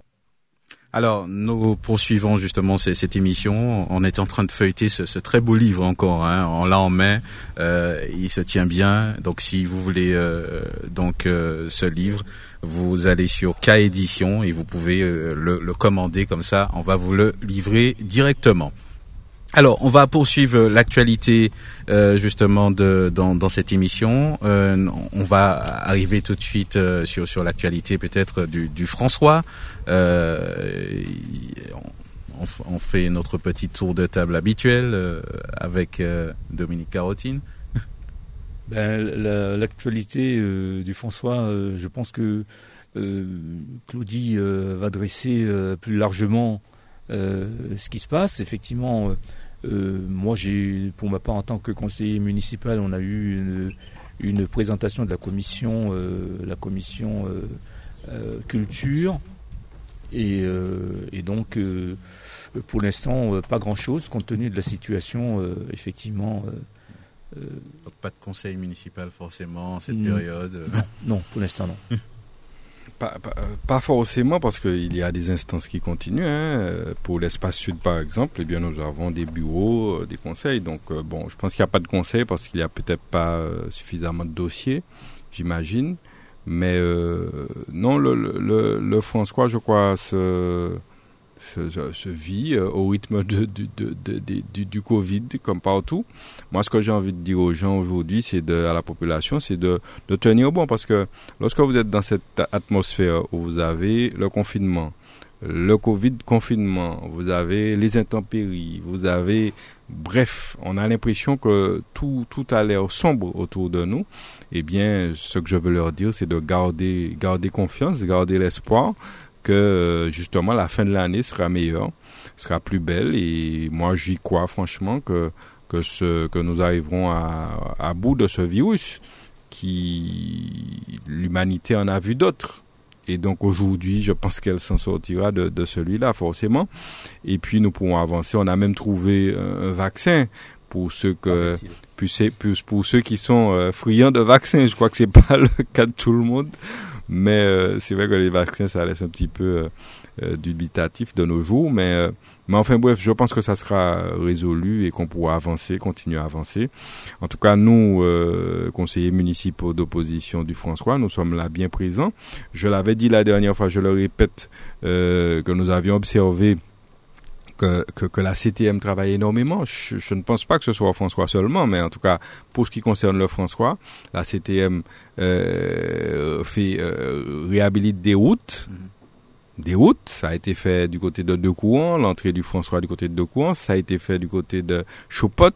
S1: Alors, nous poursuivons justement cette émission. On est en train de feuilleter ce, très beau livre encore. Hein. On l'a en main. Euh, il se tient bien. Donc, si vous voulez euh, donc euh, ce livre, vous allez sur K édition et vous pouvez le, le commander comme ça. On va vous le livrer directement. Alors, on va poursuivre l'actualité euh, justement de, dans, dans cette émission. Euh, on va arriver tout de suite euh, sur, sur l'actualité peut-être du, du, François. Euh, on, on, fait notre petit tour de table habituel euh, avec Dominique Carotine.
S3: Ben, l'actualité du François, je pense que Claudie va dresser plus largement ce qui se passe. Effectivement, euh, moi, j'ai, pour ma part, en tant que conseiller municipal, on a eu une, une présentation de la commission, euh, la commission euh, culture, et, et donc, pour l'instant, pas grand-chose, compte tenu de la situation, effectivement.
S1: Donc pas de conseil municipal forcément en cette période.
S3: non, pour l'instant non.
S4: Pas, forcément parce qu'il y a des instances qui continuent. Hein. Pour l'espace sud, par exemple, eh bien, nous avons des bureaux, euh, des conseils. Donc, euh, bon, je pense qu'il n'y a pas de conseils parce qu'il n'y a peut-être pas euh, suffisamment de dossiers, j'imagine. Mais non, le, le, le, François, je crois, se, se, vit euh, au rythme de, de, de, du, Covid, comme partout. Moi, ce que j'ai envie de dire aux gens aujourd'hui, c'est à la population, c'est de, de tenir bon, parce que lorsque vous êtes dans cette atmosphère où vous avez le confinement, le Covid confinement, vous avez les intempéries, vous avez, bref, on a l'impression que tout, tout a l'air sombre autour de nous. Eh bien, ce que je veux leur dire, c'est de garder, garder confiance, garder l'espoir, que euh, justement la fin de l'année sera meilleure, sera plus belle et moi j'y crois franchement que que ce que nous arriverons à, à bout de ce virus qui l'humanité en a vu d'autres. Et donc aujourd'hui, je pense qu'elle s'en sortira de, de celui-là, forcément. Et puis nous pourrons avancer. On a même trouvé un, vaccin pour ceux que pour, pour ceux qui sont euh, friands de vaccins. Je crois que c'est pas le cas de tout le monde. Mais euh, c'est vrai que les vaccins, ça laisse un petit peu euh, euh, dubitatif de nos jours. Mais, mais enfin bref, je pense que ça sera résolu et qu'on pourra avancer, continuer à avancer. En tout cas, nous, conseillers municipaux d'opposition du François, nous sommes là bien présents. Je l'avais dit la dernière fois, je le répète, que nous avions observé que, que, que, la CTM travaille énormément. Je, je, ne pense pas que ce soit François seulement, mais en tout cas, pour ce qui concerne le François, la CTM euh, fait euh, réhabilite des routes. Mhm. Des routes, ça a été fait du côté de Deux Courants, l'entrée du François du côté de Deux Courants, ça a été fait du côté de Chopot,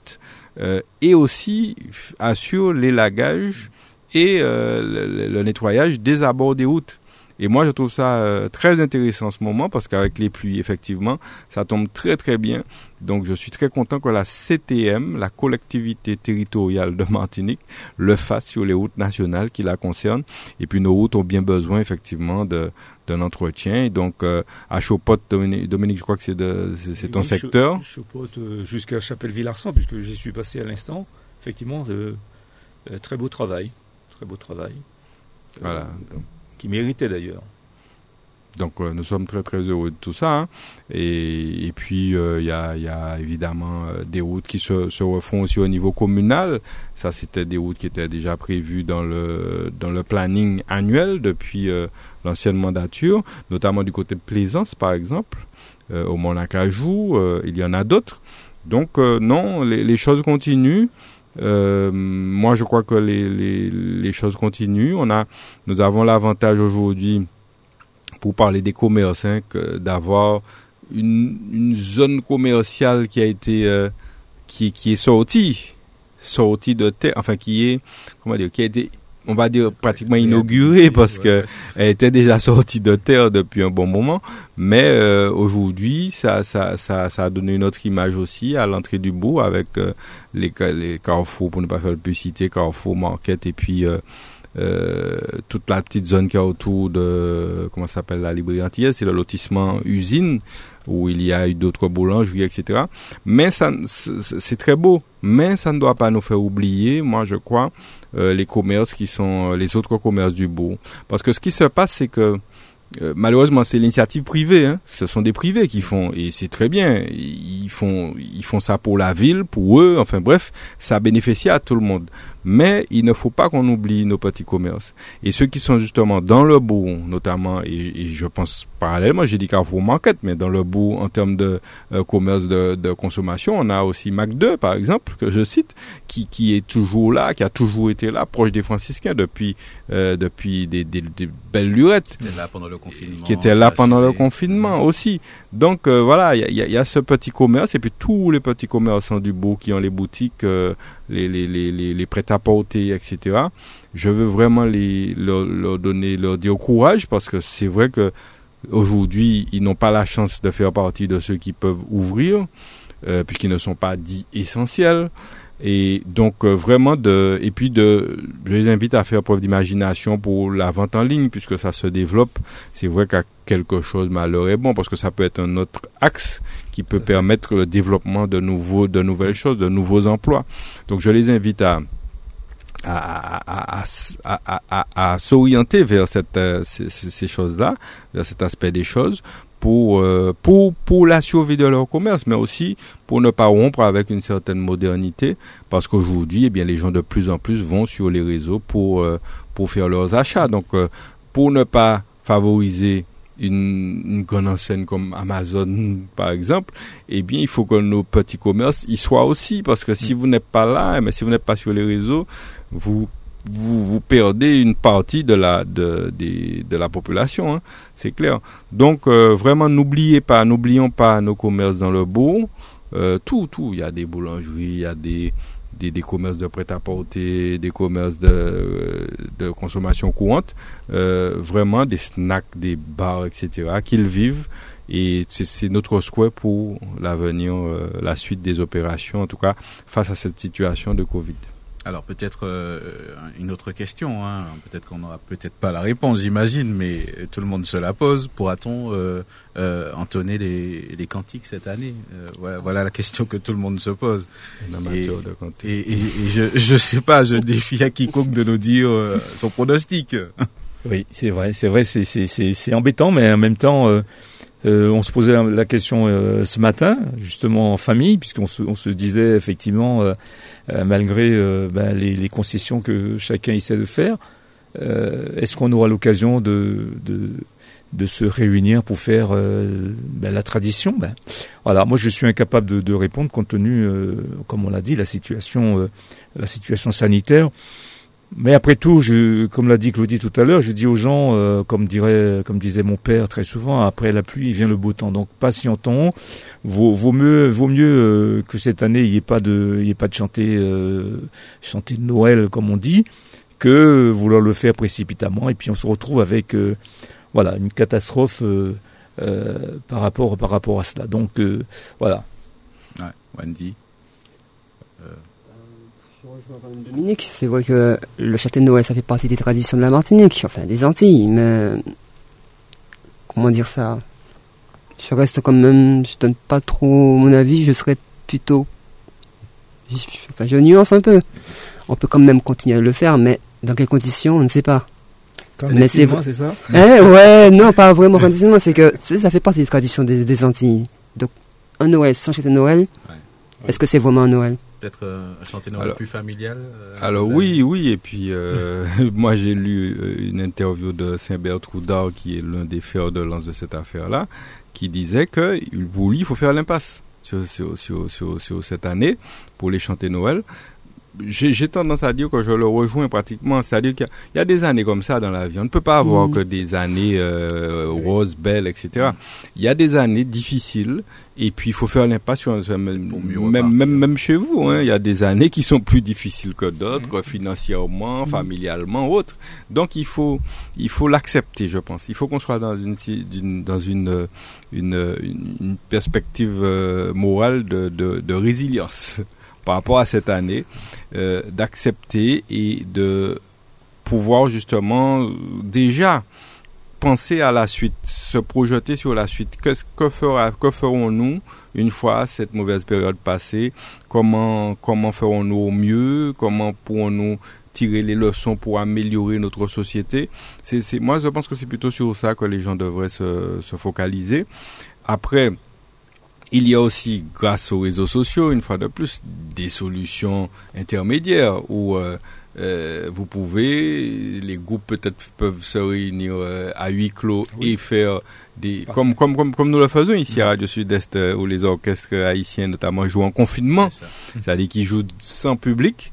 S4: euh, et aussi assure l'élagage et euh, le, le, nettoyage des abords des routes. Et moi, je trouve ça euh, très intéressant en ce moment parce qu'avec les pluies, effectivement, ça tombe très très bien. Donc, je suis très content que la CTM, la collectivité territoriale de Martinique, le fasse sur les routes nationales qui la concernent. Et puis, nos routes ont bien besoin, effectivement, de d'un entretien. Et donc, euh, à Chopot, Dominique, je crois que c'est c'est ton secteur.
S3: Chopot euh, jusqu'à Chapelle-Villarsan, puisque j'y suis passé à l'instant. Effectivement, très beau travail. Très beau travail.
S4: Voilà.
S3: Donc, qui méritait d'ailleurs.
S4: Donc euh, nous sommes très très heureux de tout ça. Hein. Et, et, puis il euh, y, a, y, a, évidemment euh, des routes qui se, se, refont aussi au niveau communal. Ça c'était des routes qui étaient déjà prévues dans le dans le planning annuel depuis l'ancienne mandature, notamment du côté de Plaisance par exemple, au Mont-Lacajou. il y en a d'autres. Donc non, les, les, choses continuent. Euh, moi, je crois que les, les, les, choses continuent. On a, nous avons l'avantage aujourd'hui, pour parler des commerces, d'avoir une, une, zone commerciale qui a été, euh, qui, qui est sortie, sortie de terre, enfin qui est, comment dire, qui a été on va dire pratiquement inaugurée parce que elle était déjà sortie de terre depuis un bon moment. Mais euh, aujourd'hui ça, ça ça ça a donné une autre image aussi à l'entrée du bourg avec euh, les les carrefours pour ne pas faire le publicité carrefour market et puis euh, euh, toute la petite zone qui est autour de comment s'appelle la librairie antillaise, c'est le lotissement usine où il y a eu d'autres boulangeries, etc. Mais ça, c'est très beau, mais ça ne doit pas nous faire oublier, moi je crois, euh, les commerces qui sont euh, les autres commerces du bourg. Parce que ce qui se passe, c'est que euh, malheureusement, c'est l'initiative privée. Hein. Ce sont des privés qui font, et c'est très bien. Ils font, ils font ça pour la ville, pour eux. Enfin bref, ça bénéficie à tout le monde. Mais il ne faut pas qu'on oublie nos petits commerces. Et ceux qui sont justement dans le bout, notamment, et, je pense parallèlement, j'ai dit Carrefour Market, mais dans le bout en termes de euh, commerce de, de, consommation, on a aussi Mac 2, par exemple, que je cite, qui, qui est toujours là, qui a toujours été là, proche des franciscains depuis, euh, depuis des, des, des, belles lurettes.
S1: Qui était là pendant le confinement.
S4: Qui était là pendant le confinement aussi. Donc euh, voilà, il y a, y a, ce petit commerce, et puis tous les petits commerçants du bout qui ont les boutiques, les, les, les, les, apporter, etc. Je veux vraiment les, leur, donner, leur dire courage parce que c'est vrai que aujourd'hui, ils n'ont pas la chance de faire partie de ceux qui peuvent ouvrir, euh, puisqu'ils ne sont pas dits essentiels. Et donc euh, vraiment de et puis de je les invite à faire preuve d'imagination pour la vente en ligne puisque ça se développe. C'est vrai qu'à quelque chose malheur est bon parce que ça peut être un autre axe qui peut permettre le développement de nouveaux de nouvelles choses, de nouveaux emplois. Donc je les invite à à, à, à, à s'orienter vers cette, euh, ces, ces choses-là, vers cet aspect des choses, pour, euh, pour, pour la survie de leur commerce, mais aussi pour ne pas rompre avec une certaine modernité, parce qu'aujourd'hui, eh bien, les gens de plus en plus vont sur les réseaux pour, euh, pour faire leurs achats. Donc, pour ne pas favoriser une, une, grande enseigne comme Amazon, par exemple, eh bien, il faut que nos petits commerces y soient aussi, parce que si mm. vous n'êtes pas là, mais eh si vous n'êtes pas sur les réseaux, vous vous, vous perdez une partie de la de, de, de la population, hein, c'est clair. Donc euh, vraiment n'oubliez pas, n'oublions pas nos commerces dans le bourg. Euh, tout, tout, il y a des boulangeries, il y a des des, des commerces de prêt-à-porter, des commerces de, de consommation courante, euh, vraiment des snacks, des bars, etc. qu'ils vivent. Et c'est notre souhait pour l'avenir, euh, la suite des opérations, en tout cas face à cette situation de Covid.
S1: Alors peut-être euh, une autre question, hein. peut-être qu'on n'aura peut-être pas la réponse, j'imagine, mais tout le monde se la pose. Pourra-t-on euh, euh, entonner les, les, cantiques cette année? Voilà, voilà, la question que tout le monde se pose. Et, et, et, je je sais pas, je défie à quiconque de nous dire son pronostic.
S3: Oui, c'est vrai, c'est vrai, c'est c'est embêtant, mais en même temps. On se posait la question ce matin, justement en famille, puisqu'on se, on se disait effectivement, euh, malgré euh, ben, les, concessions que chacun essaie de faire. Euh, est-ce qu'on aura l'occasion de, se réunir pour faire ben, la tradition? Ben, Voilà, moi je suis incapable de, de répondre compte tenu, comme on l'a dit, la situation, la situation sanitaire. Mais après tout, je, comme l'a dit Claudie tout à l'heure, je dis aux gens, euh, comme dirait, comme disait mon père très souvent, après la pluie vient le beau temps. Donc patientons. Vaut, vaut mieux, vaut mieux euh, que cette année il n'y ait pas de, il ait pas de chanter, euh, chanter Noël comme on dit, que vouloir le faire précipitamment. Et puis on se retrouve avec, voilà, une catastrophe par rapport, par rapport à cela. Donc voilà.
S1: Wendy.
S2: Dominique, c'est vrai que le château de Noël, ça fait partie des traditions de la Martinique, enfin des Antilles, mais comment dire ça? Je reste quand même, je donne pas trop mon avis, je serais plutôt, enfin, je nuance un peu. On peut quand même continuer à le faire, mais dans quelles conditions, on ne sait pas.
S3: mais c'est c'est ça?
S2: Eh, Ouais, non, pas vraiment clandestinement, c'est que ça fait partie des traditions des, Antilles. Donc, un Noël sans château de Noël, est-ce que c'est vraiment un Noël?
S1: Peut-être euh, un chantier Noël plus familial
S4: euh, Alors oui, oui, et puis euh, moi j'ai lu une interview de Saint-Berthoudard, qui est l'un des fers de lance de cette affaire-là, qui disait que lui, il faut faire l'impasse sur, sur, sur, sur, cette année pour les chanter Noël. J'ai tendance à dire que je le rejoins pratiquement. C'est-à-dire qu'il y, a des années comme ça dans la vie. On ne peut pas avoir mm. que des années euh, roses, belles, etc. Il y a des années difficiles. Et puis il faut faire l'impasse sur même, même, même, chez vous. Hein, il y a des années qui sont plus difficiles que d'autres, mm. financièrement, mm. familialement, autres. Donc il faut il faut l'accepter, je pense. Il faut qu'on soit dans une, dans une une, une perspective euh, morale de, de, de résilience par rapport à cette année, euh, d'accepter et de pouvoir justement déjà penser à la suite, se projeter sur la suite. Que, que, que ferons-nous une fois cette mauvaise période passée? Comment, comment ferons-nous au mieux? Comment pourrons-nous tirer les leçons pour améliorer notre société? C'est, Moi, je pense que c'est plutôt sur ça que les gens devraient se focaliser. Après, il y a aussi, grâce aux réseaux sociaux, une fois de plus, des solutions intermédiaires où euh, euh, vous pouvez, les groupes peut-être peuvent se réunir euh, à huis clos et faire des, comme, comme, comme, comme nous le faisons ici à Radio Sud-Est, où les orchestres haïtiens notamment jouent en confinement, c'est-à-dire qu'ils jouent sans public.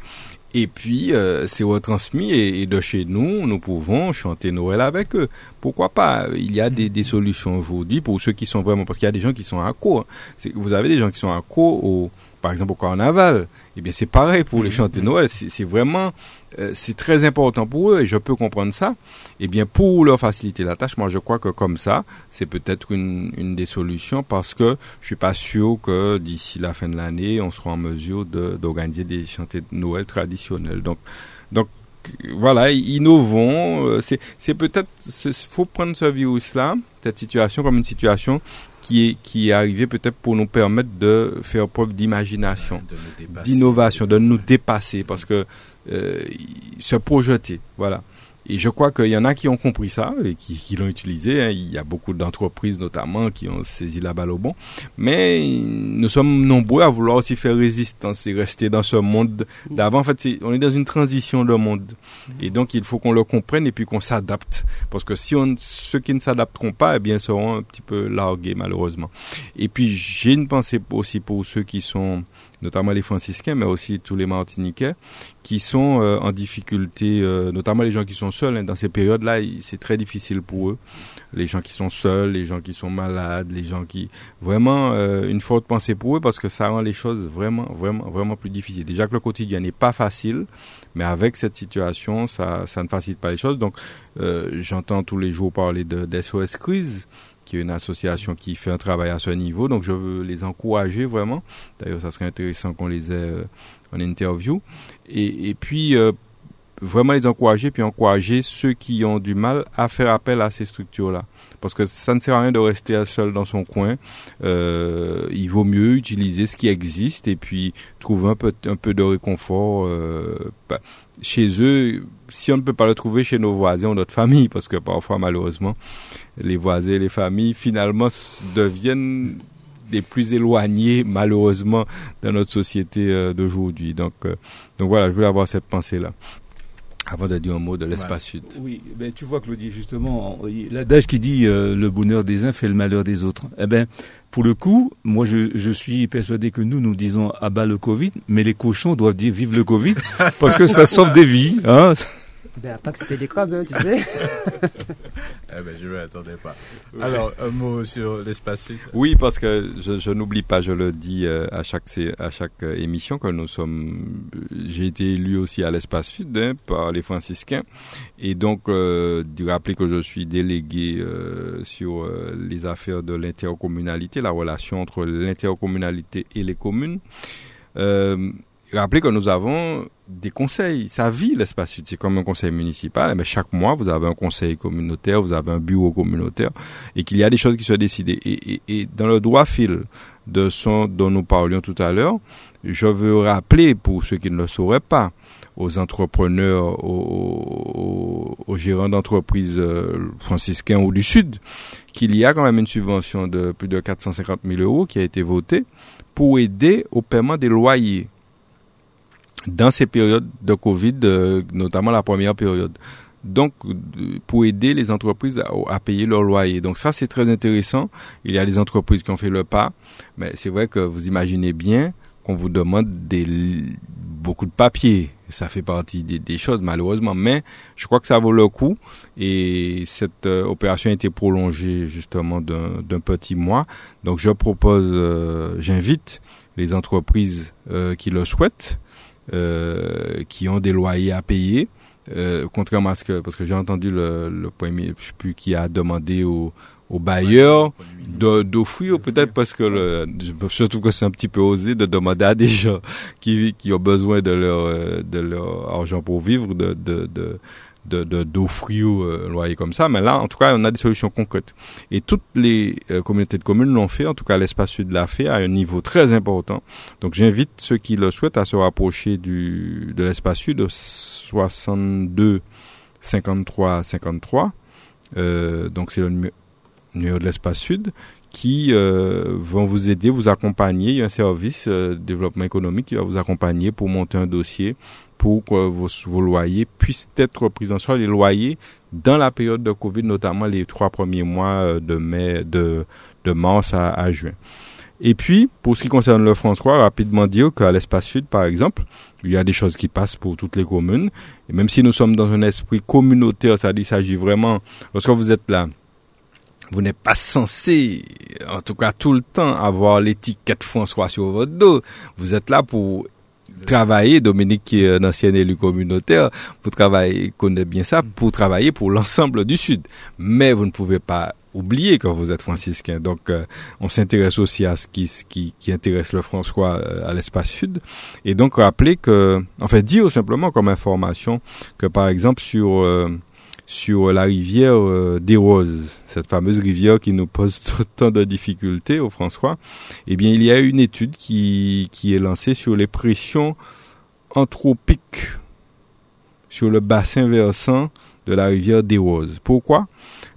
S4: Et puis, c'est retransmis et, de chez nous, nous pouvons chanter Noël avec eux. Pourquoi pas? Il y a des, des solutions aujourd'hui pour ceux qui sont vraiment... Parce qu'il y a des gens qui sont à court. Vous avez des gens qui sont à court, au, par exemple au carnaval. Eh bien, c'est pareil pour les mhm. chanter Noël. C'est vraiment euh, c'est très important pour eux et je peux comprendre ça. Eh bien, pour leur faciliter la tâche, moi, je crois que comme ça, c'est peut-être une, une, des solutions parce que je suis pas sûr que d'ici la fin de l'année, on sera en mesure d'organiser des chantiers de Noël traditionnels. Donc, donc voilà, innovons. Euh, c'est peut-être, faut prendre ce virus-là, cette situation comme une situation qui est qui est arrivée peut-être pour nous permettre de faire preuve d'imagination, d'innovation, de nous dépasser, parce que euh, se projeter. Voilà. Et je crois qu'il y en a qui ont compris ça et qui, l'ont utilisé. Hein. Il y a beaucoup d'entreprises notamment qui ont saisi la balle au bon. Mais nous sommes nombreux à vouloir aussi faire résistance et rester dans ce monde d'avant. En fait, on est dans une transition de monde. Et donc, il faut qu'on le comprenne et puis qu'on s'adapte. Parce que si on, ceux qui ne s'adapteront pas, eh bien, seront un petit peu largués, malheureusement. Et puis, j'ai une pensée aussi pour ceux qui sont notamment les franciscains, mais aussi tous les martiniquais, qui sont euh, en difficulté, euh, notamment les gens qui sont seuls. Hein. dans ces périodes-là, c'est très difficile pour eux. Les gens qui sont seuls, les gens qui sont malades, les gens qui... Vraiment, euh, une forte pensée pour eux parce que ça rend les choses vraiment, vraiment, vraiment plus difficiles. Déjà que le quotidien n'est pas facile, mais avec cette situation, ça, ça ne facilite pas les choses. Donc, j'entends tous les jours parler de d'SOS crise qui est une association qui fait un travail à ce niveau. Donc je veux les encourager vraiment. D'ailleurs, ça serait intéressant qu'on les ait euh, en interview. Et, puis, euh, vraiment les encourager, puis encourager ceux qui ont du mal à faire appel à ces structures-là. Parce que ça ne sert à rien de rester seul dans son coin. Euh, il vaut mieux utiliser ce qui existe et puis trouver un peu, un peu de réconfort bah, chez eux. Si on ne peut pas le trouver chez nos voisins ou notre famille, parce que parfois, malheureusement, les voisins et les familles, finalement, deviennent les plus éloignés, malheureusement, dans notre société euh, d'aujourd'hui. Donc, euh, donc voilà, je voulais avoir cette pensée-là. Avant de dire un mot de l'espace sud.
S3: Oui, ben, tu vois, Claudie, justement, l'adage qui dit euh, le bonheur des uns fait le malheur des autres. Eh ben, pour le coup, moi, je, je suis persuadé que nous, nous disons à bas le Covid, mais les cochons doivent dire vive le Covid, parce que ça sauve des vies. Hein
S2: ben, pas que c'était des crabes, hein, tu sais.
S1: eh ben, je ne m'attendais pas. Alors, un mot sur l'espace
S4: Oui, parce que je, je n'oublie pas, je le dis euh, à chaque à chaque euh, émission que nous sommes. J'ai été élu aussi à l'espace sud hein, par les franciscains, et donc euh, de rappeler que je suis délégué euh, sur les affaires de l'intercommunalité, la relation entre l'intercommunalité et les communes. Euh, Rappelez que nous avons des conseils. Ça vit l'espace sud. C'est comme un conseil municipal. Mais chaque mois, vous avez un conseil communautaire, vous avez un bureau communautaire et qu'il y a des choses qui sont décidées. Et, dans le droit fil de ce dont nous parlions tout à l'heure, je veux rappeler pour ceux qui ne le sauraient pas, aux entrepreneurs, aux, aux, gérants d'entreprises euh, franciscains ou du Sud, qu'il y a quand même une subvention de plus de 450 000 euros qui a été votée pour aider au paiement des loyers dans ces périodes de Covid, euh, notamment la première période. Donc, pour aider les entreprises à, payer leur loyer. Donc ça, c'est très intéressant. Il y a des entreprises qui ont fait le pas, mais c'est vrai que vous imaginez bien qu'on vous demande des, beaucoup de papiers. Ça fait partie des, choses, malheureusement. Mais je crois que ça vaut le coup. Et cette euh, opération a été prolongée justement d'un petit mois. Donc je propose, euh, j'invite les entreprises euh, qui le souhaitent, qui ont des loyers à payer. contrairement à ce que, parce que j'ai entendu le, le premier, je sais plus qui a demandé aux, aux bailleurs d'offrir peut-être parce que le, je trouve que c'est un petit peu osé de demander à des gens qui, qui ont besoin de leur de leur argent pour vivre de de de d'offrir euh, un loyer comme ça mais là en tout cas on a des solutions concrètes. Et toutes les euh, communautés de communes l'ont fait en tout cas l'espace sud l'a fait à un niveau très important. Donc j'invite ceux qui le souhaitent à se rapprocher du de l'espace sud 62 53 53 euh, donc c'est le numéro numéro de l'espace sud, qui euh, vont vous aider, vous accompagner. Il y a un service euh, développement économique qui va vous accompagner pour monter un dossier pour que vos, loyers puissent être pris en charge, les loyers dans la période de Covid, notamment les trois premiers mois euh, de mai, de, de mars à, juin. Et puis, pour ce qui concerne le François, rapidement dire qu'à l'espace sud, par exemple, il y a des choses qui passent pour toutes les communes. Et même si nous sommes dans un esprit communautaire, ça dit, s'agit vraiment, lorsque vous êtes là, vous n'êtes pas censé, en tout cas tout le temps, avoir l'étiquette François sur votre dos. Vous êtes là pour travailler, Dominique qui est un ancien élu communautaire, pour travailler, connaît bien ça, pour travailler pour l'ensemble du Sud. Mais vous ne pouvez pas oublier que vous êtes franciscain. Donc, euh, on s'intéresse aussi à ce qui, qui, qui intéresse le François euh, à l'espace sud. Et donc, rappeler que, enfin, dire simplement comme information que, par exemple, sur... Euh, sur la rivière euh, des Roses, cette fameuse rivière qui nous pose tant de difficultés au François, eh bien, il y a une étude qui, est lancée sur les pressions anthropiques sur le bassin versant de la rivière des Roses. Pourquoi?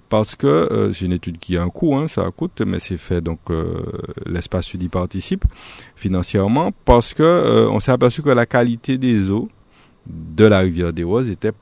S4: Parce que euh, c'est une étude qui a un coût, hein, ça coûte, mais c'est fait donc euh, l'espace sud y participe financièrement parce que on s'est aperçu que la qualité des eaux de la rivière des Roses était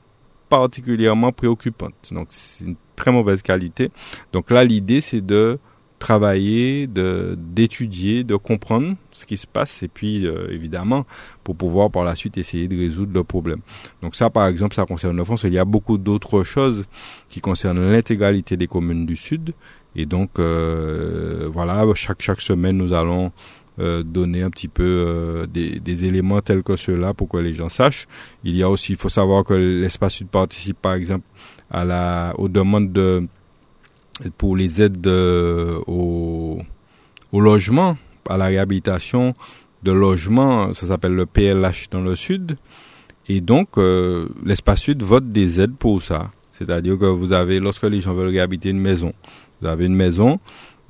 S4: particulièrement préoccupante. Donc c'est une très mauvaise qualité. Donc là l'idée c'est de travailler, de d'étudier, de comprendre ce qui se passe et puis euh, évidemment pour pouvoir par la suite essayer de résoudre le problème. Donc ça par exemple ça concerne la France, il y a beaucoup d'autres choses qui concernent l'intégralité des communes du sud et donc euh, voilà chaque chaque semaine nous allons euh, donner un petit peu euh, des, des, éléments tels que ceux-là pour que les gens sachent. Il y a aussi, il faut savoir que l'espace sud participe par exemple à la, aux demandes de, pour les aides au, au logement, à la réhabilitation de logements, ça s'appelle le PLH dans le sud. Et donc, euh, l'espace sud vote des aides pour ça. C'est-à-dire que vous avez, lorsque les gens veulent réhabiter une maison, vous avez une maison,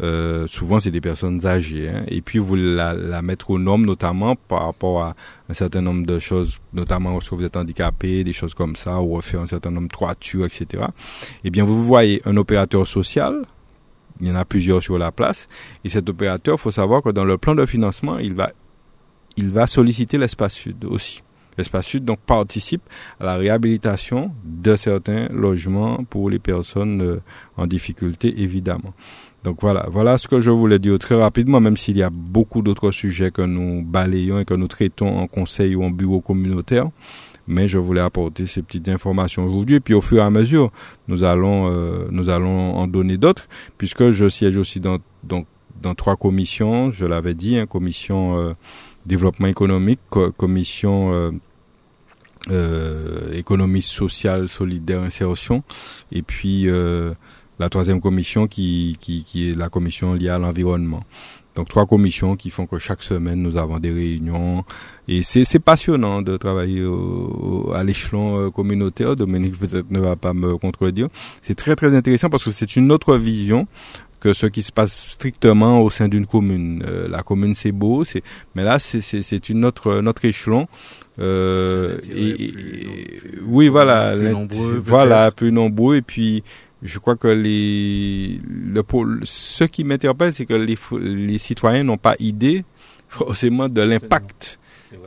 S4: euh, souvent c'est des personnes âgées, hein, et puis vous la, la, mettre aux normes, notamment par rapport à un certain nombre de choses, notamment lorsque vous êtes handicapé, des choses comme ça, ou refaire un certain nombre de toitures, etc. Eh bien, vous voyez un opérateur social, il y en a plusieurs sur la place, et cet opérateur, faut savoir que dans le plan de financement, il va, il va solliciter l'espace sud aussi. L'espace sud donc participe à la réhabilitation de certains logements pour les personnes euh, en difficulté évidemment. Donc voilà, voilà ce que je voulais dire très rapidement, même s'il y a beaucoup d'autres sujets que nous balayons et que nous traitons en conseil ou en bureau communautaire. Mais je voulais apporter ces petites informations aujourd'hui. Et puis au fur et à mesure, nous allons, euh, nous allons en donner d'autres, puisque je siège aussi dans, dans, dans trois commissions. Je l'avais dit, hein, commission euh, développement économique, commission euh, euh, économie sociale, solidaire, insertion, et puis euh, la troisième commission qui, qui, qui est la commission liée à l'environnement. Donc trois commissions qui font que chaque semaine nous avons des réunions et c'est passionnant de travailler au, à l'échelon euh, communautaire. Dominique peut-être ne va pas me contredire. C'est très très intéressant parce que c'est une autre vision que ce qui se passe strictement au sein d'une commune. Euh, la commune c'est beau, c'est mais là c'est une autre notre échelon. Euh, et, oui voilà,
S1: plus nombreux,
S4: voilà plus nombreux et puis je crois que les, le, ce qui m'interpelle, c'est que les, les citoyens n'ont pas idée forcément de l'impact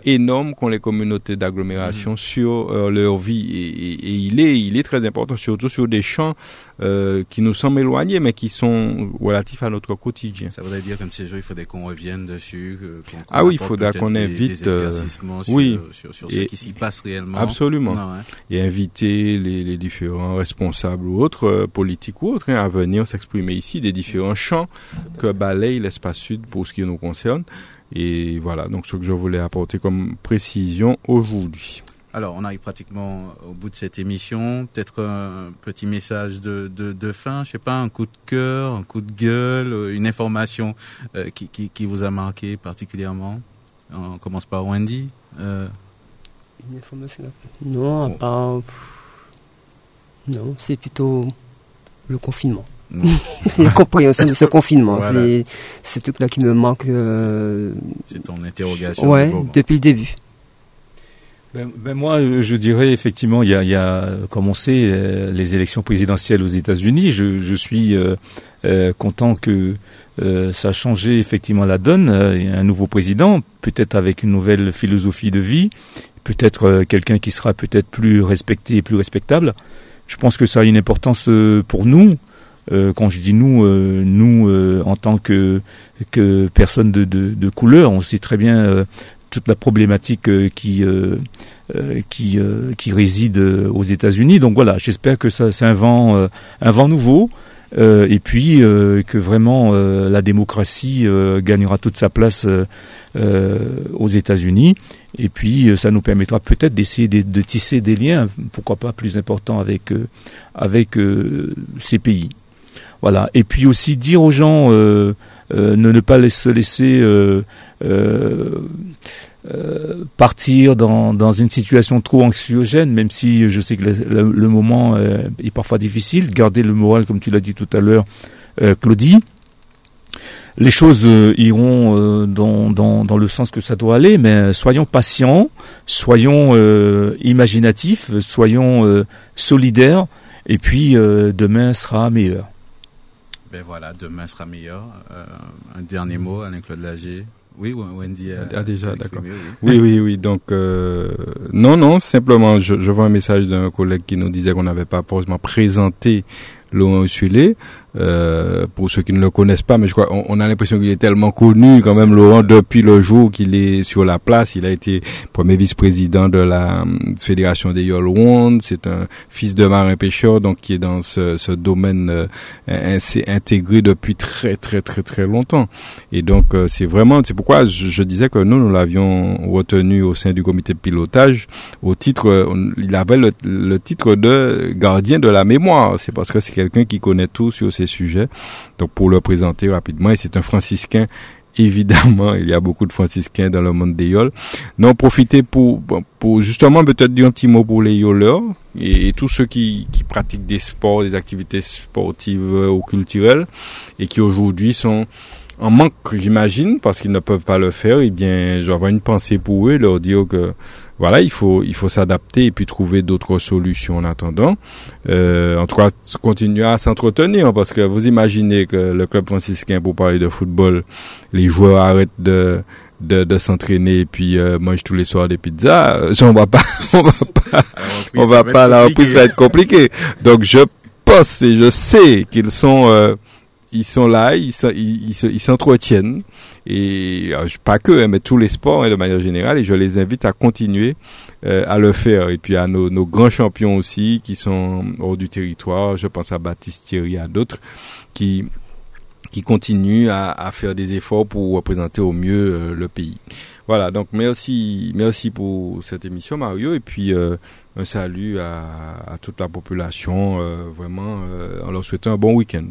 S4: énorme qu'ont les communautés d'agglomération mhm. sur euh, leur vie et, et, il est il est très important surtout sur des champs euh, qui nous semblent éloignés mais qui sont relatifs à notre quotidien.
S1: Ça voudrait dire qu'un de ces jours il faudrait qu'on revienne dessus.
S4: ah oui, il faudra qu'on invite
S1: des, sur, oui sur, sur, ce qui s'y passe réellement.
S4: Absolument. Et inviter les, les, différents responsables ou autres euh, politiques ou autres hein, à venir s'exprimer ici des différents champs que balaye l'espace sud pour ce qui nous concerne. Et voilà, donc ce que je voulais apporter comme précision aujourd'hui.
S1: Alors, on arrive pratiquement au bout de cette émission. Peut-être un petit message de, de, de, fin, je sais pas, un coup de cœur, un coup de gueule, euh, une information euh, qui, qui, qui, vous a marqué particulièrement. On commence par Wendy. Euh...
S2: Une information Non, à part... Non, c'est plutôt le confinement. La compréhension de ce confinement. C'est ce truc-là qui me manque. Euh,
S1: c'est ton interrogation.
S2: Ouais, depuis le début.
S3: Ben, ben moi, je dirais effectivement, il y a, il y a comme on sait, euh, les élections présidentielles aux États-Unis. Je, je suis euh, euh content que euh, ça a changé effectivement la donne. Il y a un nouveau président, peut-être avec une nouvelle philosophie de vie, peut-être quelqu'un qui sera peut-être plus respecté et plus respectable. Je pense que ça a une importance pour nous, euh, quand je dis nous, euh, nous euh, en tant que que personnes de, de, de, couleur, on sait très bien toute la problématique qui qui qui réside aux États-Unis. Donc voilà, j'espère que ça c'est un vent un vent nouveau. et puis que vraiment la démocratie gagnera toute sa place aux États-Unis. Et puis ça nous permettra peut-être d'essayer de, de, tisser des liens, pourquoi pas plus importants avec avec ces pays. Voilà. Et puis aussi dire aux gens euh, euh, ne, ne pas se laisser euh, partir dans, dans une situation trop anxiogène, même si je sais que le, moment est parfois difficile. Garder le moral, comme tu l'as dit tout à l'heure, Claudie les choses iront dans, dans, dans, le sens que ça doit aller, mais soyons patients, soyons imaginatifs, soyons solidaires, et puis demain sera meilleur.
S1: Ben voilà, demain sera meilleur. Euh, un dernier mot, Alain-Claude Lager. Oui, Wendy
S4: a, ah, déjà, d'accord. Oui. oui, oui, Donc, euh, non, non, simplement, je, je vois un message d'un collègue qui nous disait qu'on n'avait pas forcément présenté Laurent Usulé. Euh, pour ceux qui ne le connaissent pas, mais je crois on, a l'impression qu'il est tellement connu quand même Laurent depuis le jour qu'il est sur la place. Il a été premier vice-président de la hum, fédération des Yol C'est un fils de marin pêcheur, donc qui est dans ce, ce domaine euh, intégré depuis très très très très longtemps. Et donc euh, c'est vraiment c'est pourquoi je, disais que nous nous l'avions retenu au sein du comité de pilotage au titre il avait le, le titre de gardien de la mémoire. C'est parce que c'est quelqu'un qui connaît tout sur sujets. Donc pour le présenter rapidement, et c'est un franciscain évidemment, il y a beaucoup de franciscains dans le monde des yoles. Non, profitez pour, justement peut-être dire un petit mot pour les yoleurs et, tous ceux qui, pratiquent des sports, des activités sportives ou culturelles et qui aujourd'hui sont en manque, j'imagine, parce qu'ils ne peuvent pas le faire. Eh bien, avoir une pensée pour eux, leur dire que voilà, il faut il faut s'adapter et puis trouver d'autres solutions en attendant. Euh, en tout cas, continuer à s'entretenir parce que vous imaginez que le club franciscain, pour parler de football, les joueurs arrêtent de de, de s'entraîner et puis euh, mangent tous les soirs des pizzas. Euh, on va pas, on va pas, on va pas. La reprise va être compliquée. Donc je pense et je sais qu'ils sont euh, ils sont là, ils s'entretiennent et euh, pas que, hein, mais tous les sports hein, de manière générale, et je les invite à continuer euh, à le faire. Et puis à nos, nos, grands champions aussi qui sont hors du territoire, je pense à Baptiste Thierry, à d'autres qui qui continuent à, à, faire des efforts pour représenter au mieux euh, le pays. Voilà, donc merci, merci pour cette émission Mario, et puis un salut à, à, toute la population, vraiment en leur souhaitant un bon week-end.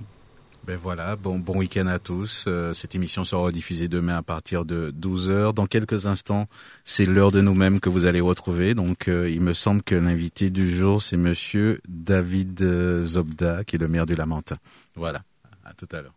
S1: Ben voilà, bon, bon week-end à tous. Euh, cette émission sera diffusée demain à partir de 12h. Dans quelques instants, c'est l'heure de nous-mêmes que vous allez retrouver. Donc, euh, il me semble que l'invité du jour, c'est monsieur David euh, Zobda, qui est le maire du Lamentin. Voilà, à tout à l'heure.